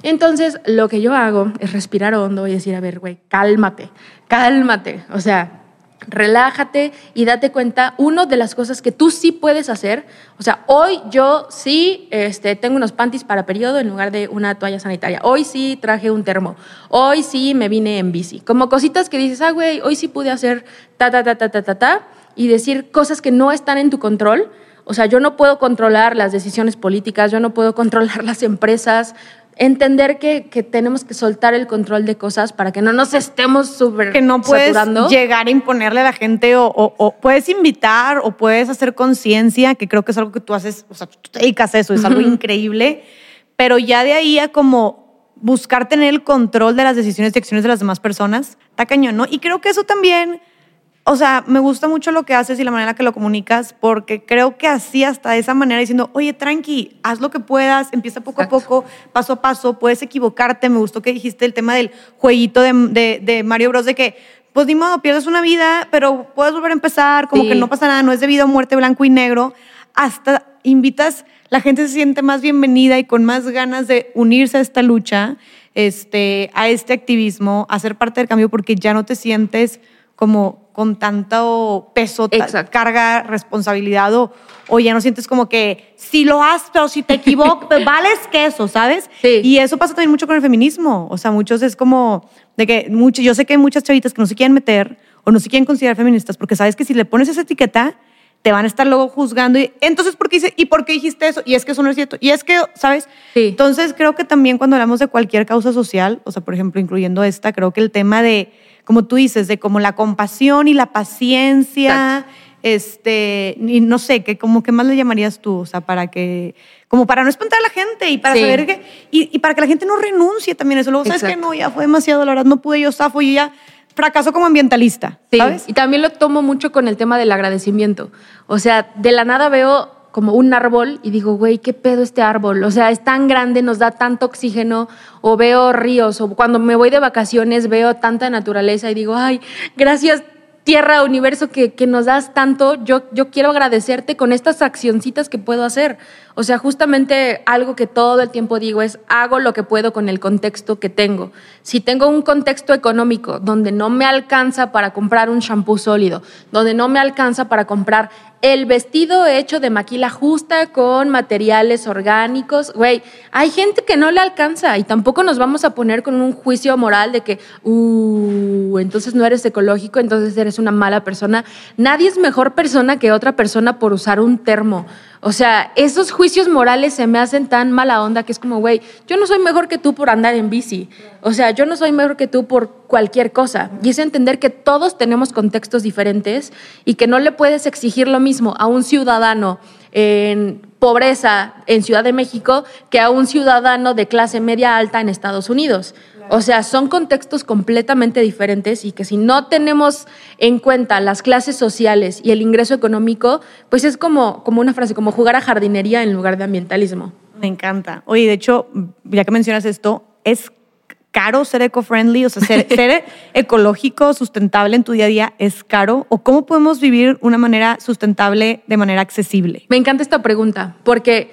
Entonces, lo que yo hago es respirar hondo y decir, a ver, güey, cálmate, cálmate. O sea, relájate y date cuenta, uno de las cosas que tú sí puedes hacer, o sea, hoy yo sí este, tengo unos panties para periodo en lugar de una toalla sanitaria, hoy sí traje un termo, hoy sí me vine en bici, como cositas que dices, ah, güey, hoy sí pude hacer ta, ta, ta, ta, ta, ta, ta, y decir cosas que no están en tu control. O sea, yo no puedo controlar las decisiones políticas, yo no puedo controlar (laughs) las empresas, entender que, tenemos que soltar el control de cosas para que no nos estemos súper Que no puedes llegar a imponerle a la gente o, puedes invitar o puedes hacer conciencia, que creo que es algo que tú haces, o sea, tú te dedicas a eso, es algo increíble, pero ya de ahí a como buscar tener el control de las decisiones y acciones de las demás personas, está cañón, ¿no? Y creo que eso también o sea, me gusta mucho lo que haces y la manera en que lo comunicas, porque creo que así, hasta de esa manera, diciendo, oye, tranqui, haz lo que puedas, empieza poco a poco, paso a paso, puedes equivocarte. Me gustó que dijiste el tema del jueguito de, de, Mario Bros. de que, pues ni modo, pierdes una vida, pero puedes volver a empezar, como que no pasa nada, no es debido a muerte blanco y negro. Hasta invitas, la gente se siente más bienvenida y con más ganas de unirse a esta lucha, este, a este activismo, a ser parte del cambio, porque ya no te sientes como con tanto peso, carga, responsabilidad o, o, ya no sientes como que si lo haces, pero si te equivocas, pues vales queso, ¿sabes? Y eso pasa también mucho con el feminismo. O sea, muchos es como de que yo sé que hay muchas chavitas que no se quieren meter o no se quieren considerar feministas porque sabes que si le pones esa etiqueta, te van a estar luego juzgando y entonces ¿por qué dice y por qué dijiste eso? Y es que eso no es cierto. Y es que, ¿sabes? Entonces creo que también cuando hablamos de cualquier causa social, o sea, por ejemplo, incluyendo esta, creo que el tema de como tú dices, de como la compasión y la paciencia, este, y no sé, que como que más le llamarías tú, o sea, para que, como para no espantar a la gente y para saber que, y, para que la gente no renuncie también eso. Luego, ¿sabes que No, ya fue demasiado, la verdad, no pude, yo zafo, y ya fracaso como ambientalista, ¿sabes? Y también lo tomo mucho con el tema del agradecimiento. O sea, de la nada veo como un árbol y digo, güey, ¿qué pedo este árbol? O sea, es tan grande, nos da tanto oxígeno, o veo ríos, o cuando me voy de vacaciones veo tanta naturaleza y digo, ay, gracias tierra, universo, que, que nos das tanto, yo, yo quiero agradecerte con estas accioncitas que puedo hacer. O sea, justamente algo que todo el tiempo digo es, hago lo que puedo con el contexto que tengo. Si tengo un contexto económico donde no me alcanza para comprar un shampoo sólido, donde no me alcanza para comprar el vestido hecho de maquila justa con materiales orgánicos, güey, hay gente que no le alcanza y tampoco nos vamos a poner con un juicio moral de que, uh, entonces no eres ecológico, entonces eres una mala persona. Nadie es mejor persona que otra persona por usar un termo. O sea, esos juicios morales se me hacen tan mala onda que es como, güey, yo no soy mejor que tú por andar en bici. O sea, yo no soy mejor que tú por cualquier cosa. Y es entender que todos tenemos contextos diferentes y que no le puedes exigir lo mismo a un ciudadano en pobreza en Ciudad de México que a un ciudadano de clase media alta en Estados Unidos. O sea, son contextos completamente diferentes y que si no tenemos en cuenta las clases sociales y el ingreso económico, pues es como, como una frase, como jugar a jardinería en lugar de ambientalismo. Me encanta. Oye, de hecho, ya que mencionas esto, es caro ser eco-friendly, o sea, ser, (laughs) ser, ecológico, sustentable en tu día a día es caro? ¿O cómo podemos vivir una manera sustentable de manera accesible? Me encanta esta pregunta, porque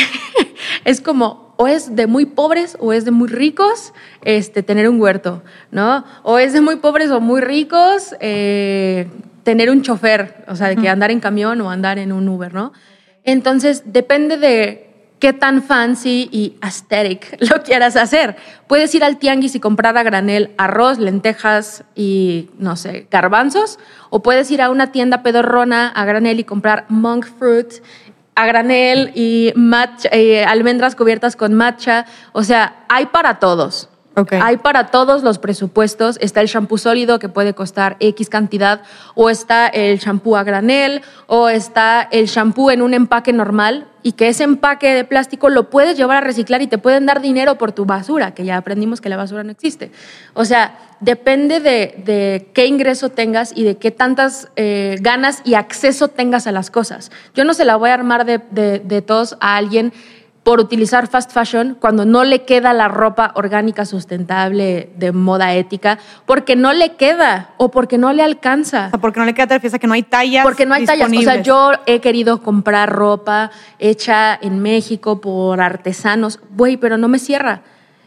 (laughs) es como, o es de muy pobres o es de muy ricos este, tener un huerto, ¿no? O es de muy pobres o muy ricos eh, tener un chofer, o sea, de que andar en camión o andar en un Uber, ¿no? Entonces, depende de qué tan fancy y aesthetic (laughs) lo quieras hacer. Puedes ir al tianguis y comprar a granel arroz, lentejas y, no sé, garbanzos, o puedes ir a una tienda pedorrona a granel y comprar monk fruit a granel y eh, almendras cubiertas con matcha. O sea, hay para todos. Hay para todos los presupuestos. Está el shampoo sólido que puede costar X cantidad, o está el shampoo a granel, o está el shampoo en un empaque normal y que ese empaque de plástico lo puedes llevar a reciclar y te pueden dar dinero por tu basura, que ya aprendimos que la basura no existe. O sea, depende de, qué ingreso tengas y de qué tantas eh, ganas y acceso tengas a las cosas. Yo no se la voy a armar de, de, de todos a alguien por utilizar fast fashion cuando no le queda la ropa orgánica sustentable de moda ética, porque no le queda o porque no le alcanza. O sea, porque no le queda tal pieza que no hay tallas. Porque no hay tallas. O sea, yo he querido comprar ropa hecha en México por artesanos, güey, pero no me cierra.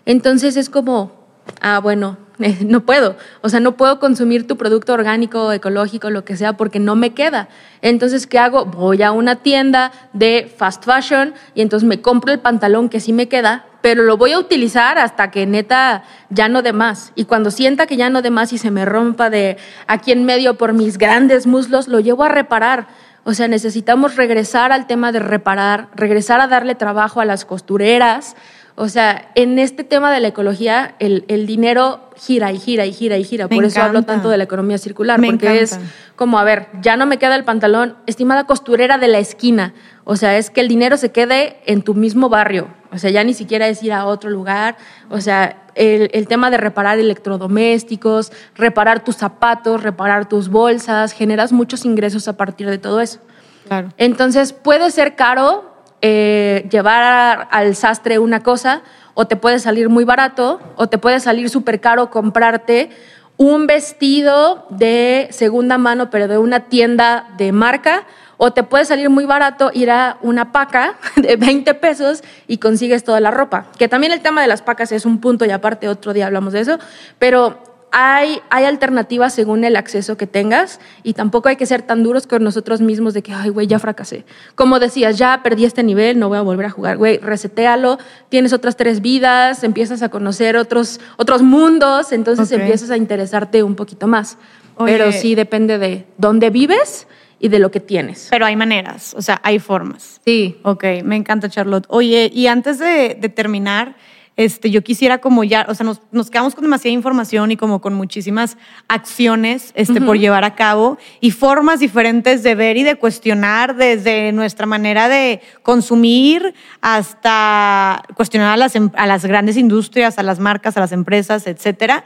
Entonces es como, ah, bueno, (laughs) no puedo. O sea, no puedo consumir tu producto orgánico, ecológico, lo que sea, porque no me queda. Entonces, ¿qué hago? Voy a una tienda de fast fashion y entonces me compro el pantalón que sí me queda, pero lo voy a utilizar hasta que neta ya no de más. Y cuando sienta que ya no de más y se me rompa de aquí en medio por mis grandes muslos, lo llevo a reparar. O sea, necesitamos regresar al tema de reparar, regresar a darle trabajo a las costureras, o sea, en este tema de la ecología, el, dinero gira y gira y gira y gira. Por eso hablo tanto de la economía circular, porque es como, a ver, ya no me queda el pantalón, estimada costurera de la esquina. O sea, es que el dinero se quede en tu mismo barrio. O sea, ya ni siquiera es ir a otro lugar. O sea, el, el tema de reparar electrodomésticos, reparar tus zapatos, reparar tus bolsas, generas muchos ingresos a partir de todo eso. Claro. Entonces, puede ser caro, eh, llevar al sastre una cosa o te puede salir muy barato o te puede salir súper caro comprarte un vestido de segunda mano pero de una tienda de marca o te puede salir muy barato ir a una paca (laughs) de 20 pesos y consigues toda la ropa. Que también el tema de las pacas es un punto y aparte otro día hablamos de eso, pero hay, hay alternativas según el acceso que tengas y tampoco hay que ser tan duros con nosotros mismos de que, ay, güey, ya fracasé. Como decías, ya perdí este nivel, no voy a volver a jugar. Güey, resetealo, tienes otras tres vidas, empiezas a conocer otros, otros mundos, entonces empiezas a interesarte un poquito más. Pero sí depende de dónde vives y de lo que tienes. Pero hay maneras, o sea, hay formas. Sí. Ok, me encanta, Charlotte. Oye, y antes de, de terminar, este, yo quisiera como ya, o sea, nos, nos, quedamos con demasiada información y como con muchísimas acciones este, por llevar a cabo y formas diferentes de ver y de cuestionar desde nuestra manera de consumir hasta cuestionar a las, em, a las grandes industrias, a las marcas, a las empresas, etcétera.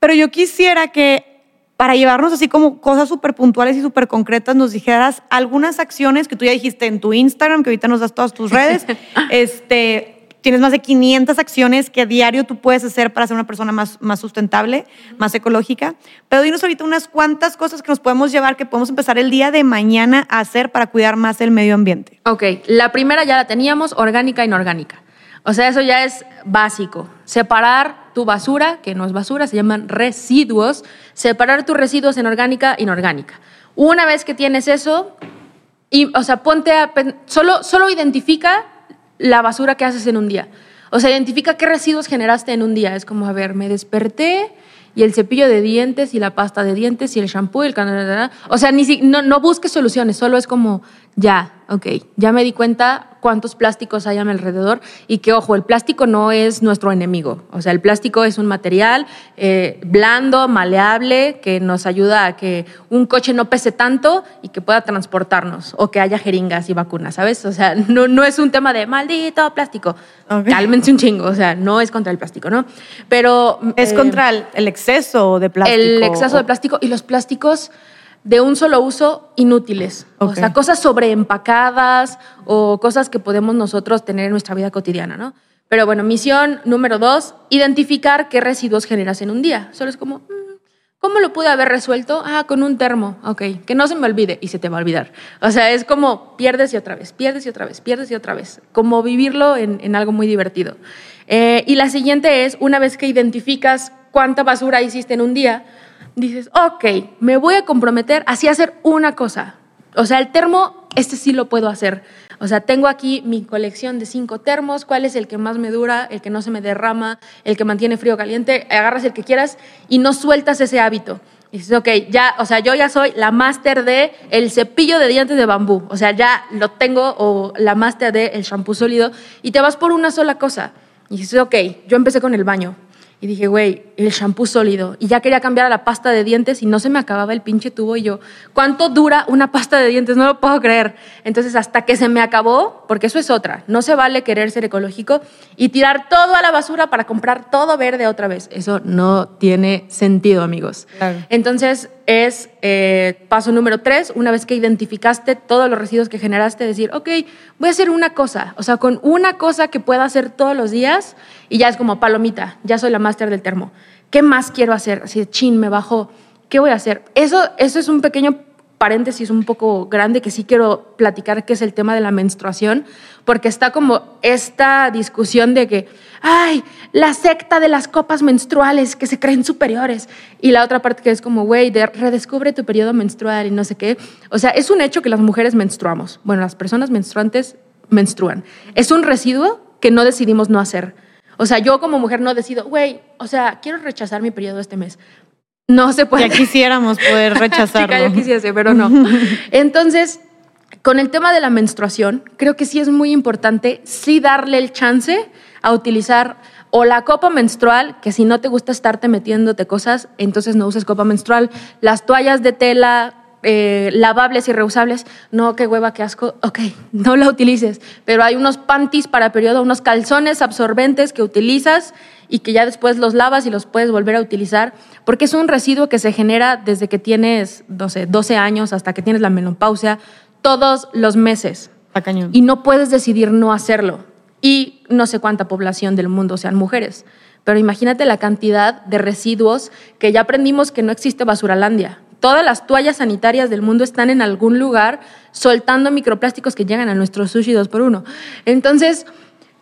Pero yo quisiera que para llevarnos así como cosas súper puntuales y súper concretas, nos dijeras algunas acciones que tú ya dijiste en tu Instagram, que ahorita nos das todas tus redes, (laughs) este, tienes más de 500 acciones que a diario tú puedes hacer para ser una persona más, más sustentable, más ecológica. Pero dinos ahorita unas cuantas cosas que nos podemos llevar, que podemos empezar el día de mañana a hacer para cuidar más el medio ambiente. Ok, la primera ya la teníamos, orgánica e inorgánica. O sea, eso ya es básico. Separar tu basura, que no es basura, se llaman residuos. Separar tus residuos en orgánica e inorgánica. Una vez que tienes eso, y, o sea, ponte a, solo, solo identifica la basura que haces en un día. O sea, identifica qué residuos generaste en un día. Es como, a ver, me desperté y el cepillo de dientes y la pasta de dientes y el shampoo y el canal. O sea, ni si, no, no busques soluciones, solo es como, ya, ok, ya me di cuenta cuántos plásticos hay a mi alrededor y que, ojo, el plástico no es nuestro enemigo. O sea, el plástico es un material eh, blando, maleable, que nos ayuda a que un coche no pese tanto y que pueda transportarnos o que haya jeringas y vacunas, ¿sabes? O sea, no, no es un tema de maldito plástico. Cálmense un chingo, o sea, no es contra el plástico, ¿no? Pero... Es eh, contra el exceso de plástico. El exceso de plástico y los plásticos de un solo uso inútiles. O sea, cosas sobreempacadas o cosas que podemos nosotros tener en nuestra vida cotidiana, ¿no? Pero bueno, misión número dos, identificar qué residuos generas en un día. Solo es como, mm, ¿cómo lo pude haber resuelto? Ah, con un termo. Ok, que no se me olvide y se te va a olvidar. O sea, es como pierdes y otra vez, pierdes y otra vez, pierdes y otra vez. Como vivirlo en, algo muy divertido. Eh, y la siguiente es, una vez que identificas cuánta basura hiciste en un día, dices, ok, me voy a comprometer así a hacer una cosa. O sea, el termo, este sí lo puedo hacer. O sea, tengo aquí mi colección de cinco termos, cuál es el que más me dura, el que no se me derrama, el que mantiene frío caliente, agarras el que quieras y no sueltas ese hábito. Dices, ok, ya, o sea, yo ya soy la máster de el cepillo de dientes de bambú. O sea, ya lo tengo, o la máster de el shampoo sólido, y te vas por una sola cosa. Y dices, ok, yo empecé con el baño. Y dije, güey, el shampoo sólido. Y ya quería cambiar a la pasta de dientes y no se me acababa el pinche tubo. Y yo, ¿cuánto dura una pasta de dientes? No lo puedo creer. Entonces, hasta que se me acabó, porque eso es otra. No se vale querer ser ecológico y tirar todo a la basura para comprar todo verde otra vez. Eso no tiene sentido, amigos. Entonces, es eh, paso número tres, una vez que identificaste todos los residuos que generaste, decir, ok, voy a hacer una cosa, o sea, con una cosa que pueda hacer todos los días y ya es como palomita, ya soy la máster del termo. ¿Qué más quiero hacer? Así chin, me bajo, ¿qué voy a hacer? Eso, eso es un pequeño paréntesis un poco grande que sí quiero platicar, que es el tema de la menstruación, porque está como esta discusión de que, ay, la secta de las copas menstruales que se creen superiores, y la otra parte que es como, güey, redescubre tu periodo menstrual y no sé qué. O sea, es un hecho que las mujeres menstruamos. Bueno, las personas menstruantes menstruan. Es un residuo que no decidimos no hacer. O sea, yo como mujer no decido, güey, o sea, quiero rechazar mi periodo este mes. No se puede. Ya quisiéramos poder (laughs) rechazarlo. Chica, yo quisiese, pero no. Entonces, con el tema de la menstruación, creo que sí es muy importante sí darle el chance a utilizar o la copa menstrual, que si no te gusta estarte metiéndote cosas, entonces no uses copa menstrual. Las toallas de tela eh, lavables y reusables, no, qué hueva, qué asco, ok, (laughs) no la utilices. Pero hay unos panties para periodo, unos calzones absorbentes que utilizas y que ya después los lavas y los puedes volver a utilizar, porque es un residuo que se genera desde que tienes 12, 12 años hasta que tienes la menopausia, todos los meses. Y no puedes decidir no hacerlo. Y no sé cuánta población del mundo sean mujeres. Pero imagínate la cantidad de residuos que ya aprendimos que no existe basuralandia. Todas las toallas sanitarias del mundo están en algún lugar soltando microplásticos que llegan a nuestro sushi 2 por 1 Entonces,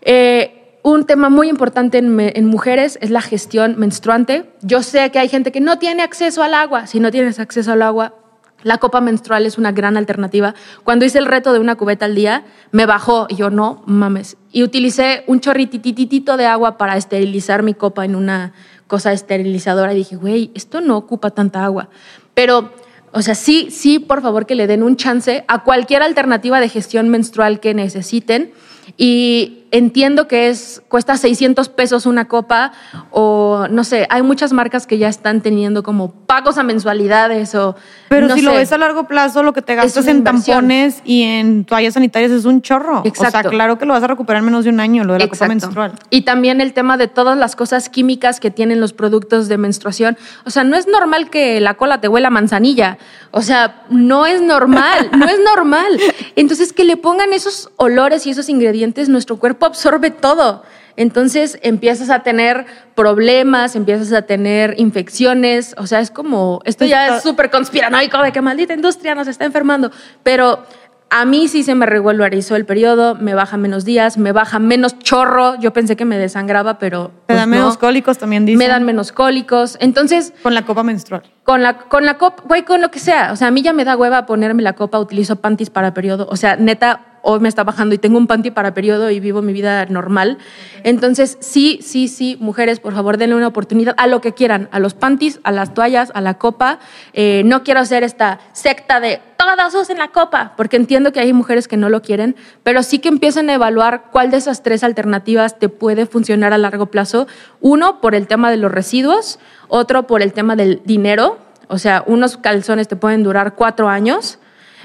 eh, un tema muy importante en, mujeres es la gestión menstruante. Yo sé que hay gente que no tiene acceso al agua. Si no tienes acceso al agua, la copa menstrual es una gran alternativa. Cuando hice el reto de una cubeta al día, me bajó y yo no mames. Y utilicé un chorritititito de agua para esterilizar mi copa en una cosa esterilizadora y dije, güey, esto no ocupa tanta agua. Pero, o sea, sí, sí, por favor que le den un chance a cualquier alternativa de gestión menstrual que necesiten. Y entiendo que es cuesta 600 pesos una copa o no sé, hay muchas marcas que ya están teniendo como pagos a mensualidades o Pero si lo ves a largo plazo, lo que te gastas en tampones y en toallas sanitarias es un chorro. Exacto. O sea, claro que lo vas a recuperar en menos de un año, lo de la copa menstrual. Y también el tema de todas las cosas químicas que tienen los productos de menstruación. O sea, no es normal que la cola te huela a manzanilla. O sea, no es normal, no es normal. (laughs) Entonces, que le pongan esos olores y esos ingredientes, nuestro cuerpo absorbe todo. Entonces empiezas a tener problemas, empiezas a tener infecciones, o sea, es como, esto ya es súper conspiranoico de que maldita industria nos está enfermando, pero a mí sí se me regularizó el periodo, me baja menos días, me baja menos chorro. Yo pensé que me desangraba, pero. Me dan pues menos cólicos también, dicen. Me dan menos cólicos. Entonces. Con la copa menstrual. Con la, con la copa, güey, con lo que sea. O sea, a mí ya me da hueva ponerme la copa, utilizo panties para periodo. O sea, neta, hoy me está bajando y tengo un panty para periodo y vivo mi vida normal. Entonces, sí, sí, sí, mujeres, por favor, denle una oportunidad a lo que quieran, a los panties, a las toallas, a la copa. Eh, no quiero hacer esta secta de todas usen la copa, porque entiendo que hay mujeres que no lo quieren, pero sí que empiecen a evaluar cuál de esas tres alternativas te puede funcionar a largo plazo. Uno, por el tema de los residuos, otro, por el tema del dinero. O sea, unos calzones te pueden durar cuatro años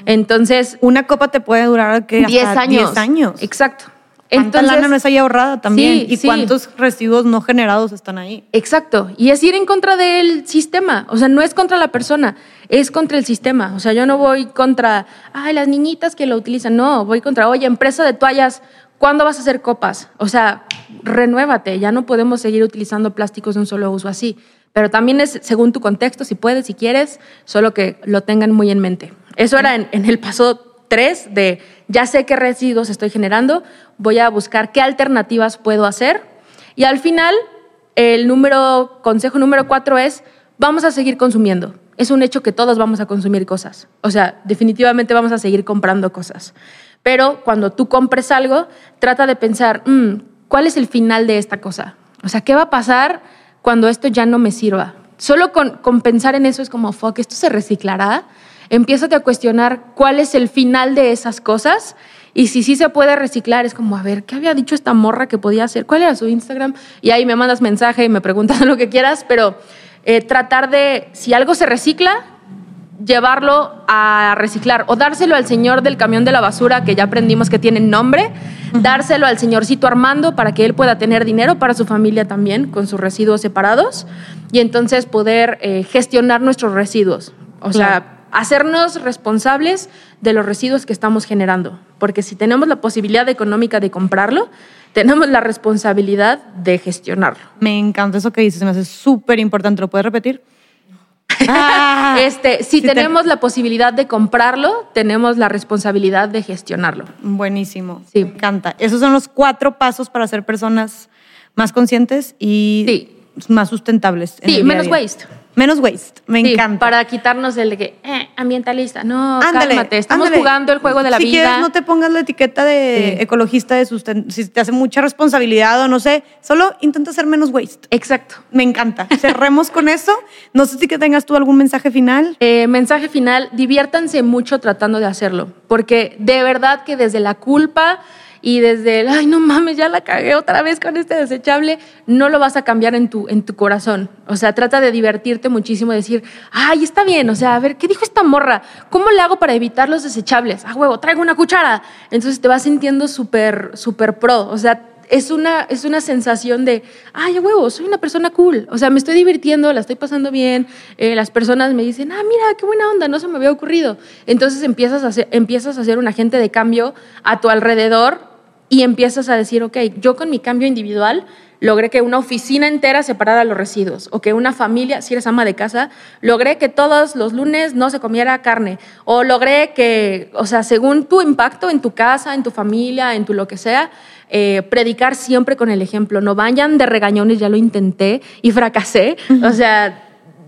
entonces. Una copa te puede durar que 10 años. 10 años. Exacto. Entonces, lana no es ahí ahorrada también? ¿Y cuántos residuos no generados están ahí? Exacto. Y es ir en contra del sistema. O sea, no es contra la persona, es contra el sistema. O sea, yo no voy contra, ay, las niñitas que lo utilizan. No, voy contra, oye, empresa de toallas, ¿cuándo vas a hacer copas? O sea, renuévate. Ya no podemos seguir utilizando plásticos de un solo uso así. Pero también es según tu contexto, si puedes, si quieres, solo que lo tengan muy en mente. Eso era en, el paso 3 de ya sé qué residuos estoy generando, voy a buscar qué alternativas puedo hacer. Y al final, el número, consejo número 4 es, vamos a seguir consumiendo. Es un hecho que todos vamos a consumir cosas. O sea, definitivamente vamos a seguir comprando cosas. Pero cuando tú compres algo, trata de pensar, mm, ¿cuál es el final de esta cosa? O sea, ¿qué va a pasar cuando esto ya no me sirva? Solo con, con pensar en eso es como, fuck, ¿esto se reciclará? Empiezas a cuestionar cuál es el final de esas cosas y si sí se puede reciclar, es como, a ver, ¿qué había dicho esta morra que podía hacer? ¿Cuál era su Instagram? Y ahí me mandas mensaje y me preguntas (laughs) lo que quieras, pero eh, tratar de, si algo se recicla, llevarlo a reciclar o dárselo al señor del camión de la basura, que ya aprendimos que tiene nombre, dárselo al señorcito Armando para que él pueda tener dinero para su familia también, con sus residuos separados, y entonces poder eh, gestionar nuestros residuos. O sea, hacernos responsables de los residuos que estamos generando. Porque si tenemos la posibilidad económica de comprarlo, tenemos la responsabilidad de gestionarlo. Me encanta eso que dices, me hace súper importante. ¿Lo puedes repetir? (laughs) Ah, este, si tenemos la posibilidad de comprarlo, tenemos la responsabilidad de gestionarlo. Buenísimo. Sí. Me encanta. Esos son los cuatro pasos para ser personas más conscientes y más sustentables. Sí, menos waste. Menos waste, me encanta. Para quitarnos el de que, eh, ambientalista, no, cálmate, estamos jugando el juego de la vida. Si quieres, no te pongas la etiqueta de ecologista, de si te hace mucha responsabilidad o no sé, solo intenta hacer menos waste. Exacto. Me encanta. Cerremos con eso. No sé si que tengas tú algún mensaje final. Eh, mensaje final, diviértanse mucho tratando de hacerlo, porque de verdad que desde la culpa y desde el, ay, no mames, ya la cagué otra vez con este desechable, no lo vas a cambiar en tu, en tu corazón. O sea, trata de divertirte muchísimo, decir, ay, está bien, o sea, a ver, ¿qué dijo esta morra? ¿Cómo le hago para evitar los desechables? Ah, huevo, traigo una cuchara. Entonces te vas sintiendo súper, súper pro. O sea, es una, es una sensación de, ay, huevo, soy una persona cool. O sea, me estoy divirtiendo, la estoy pasando bien. Eh, las personas me dicen, ah, mira, qué buena onda, no se me había ocurrido. Entonces empiezas a ser, empiezas a ser un agente de cambio a tu alrededor y empiezas a decir, ok, yo con mi cambio individual logré que una oficina entera separara los residuos o que una familia, si eres ama de casa, logré que todos los lunes no se comiera carne o logré que, o sea, según tu impacto en tu casa, en tu familia, en tu lo que sea, eh, predicar siempre con el ejemplo. No vayan de regañones, ya lo intenté y fracasé. O sea,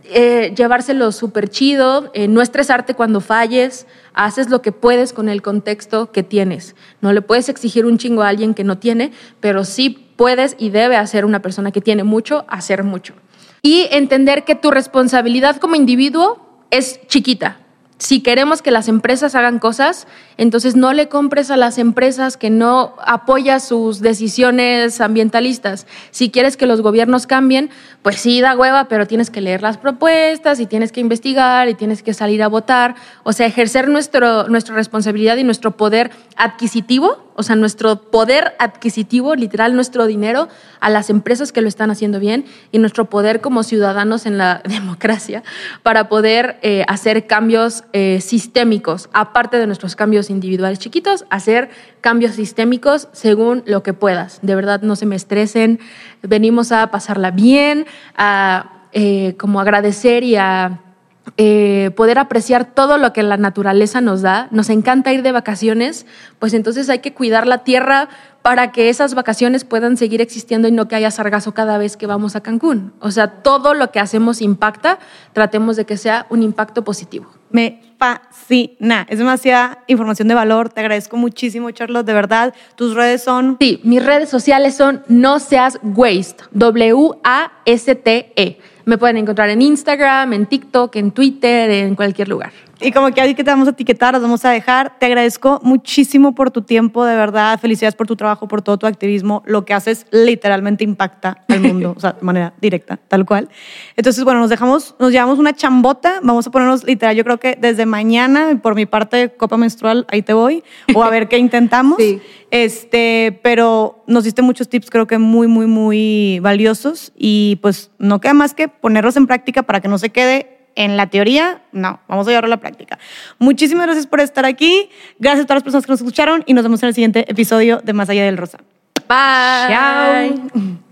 eh, llevárselo súper chido, eh, no estresarte cuando falles, haces lo que puedes con el contexto que tienes. No le puedes exigir un chingo a alguien que no tiene, pero sí puedes y debe hacer una persona que tiene mucho, hacer mucho. Y entender que tu responsabilidad como individuo es chiquita. Si queremos que las empresas hagan cosas, entonces no le compres a las empresas que no apoya sus decisiones ambientalistas. Si quieres que los gobiernos cambien, pues sí da hueva, pero tienes que leer las propuestas y tienes que investigar y tienes que salir a votar. O sea, ejercer nuestro, nuestra responsabilidad y nuestro poder adquisitivo, o sea, nuestro poder adquisitivo, literal, nuestro dinero a las empresas que lo están haciendo bien y nuestro poder como ciudadanos en la (laughs) democracia para poder eh, hacer cambios eh, sistémicos, aparte de nuestros cambios individuales chiquitos, hacer cambios sistémicos según lo que puedas. De verdad, no se me estresen, venimos a pasarla bien, a eh, como agradecer y a eh, poder apreciar todo lo que la naturaleza nos da. Nos encanta ir de vacaciones, pues entonces hay que cuidar la tierra para que esas vacaciones puedan seguir existiendo y no que haya sargazo cada vez que vamos a Cancún. O sea, todo lo que hacemos impacta, tratemos de que sea un impacto positivo. Me fascina, es demasiada información de valor, te agradezco muchísimo Charlotte, de verdad, tus redes son... Sí, mis redes sociales son no seas waste, W-A-S-T-E. Me pueden encontrar en Instagram, en TikTok, en Twitter, en cualquier lugar. Y como que ahí que te vamos a etiquetar, nos vamos a dejar. Te agradezco muchísimo por tu tiempo, de verdad. Felicidades por tu trabajo, por todo tu activismo. Lo que haces literalmente impacta al mundo, o sea, de manera directa, tal cual. Entonces, bueno, nos dejamos, nos llevamos una chambota. Vamos a ponernos literal, yo creo que desde mañana, por mi parte, copa menstrual, ahí te voy. O a ver qué intentamos. (laughs) Sí. Este, pero nos diste muchos tips, creo que muy, muy, muy valiosos. Y pues no queda más que ponerlos en práctica para que no se quede en la teoría, no, vamos a llevarlo a la práctica. Muchísimas gracias por estar aquí. Gracias a todas las personas que nos escucharon y nos vemos en el siguiente episodio de Más Allá del Rosa. Bye. Chao.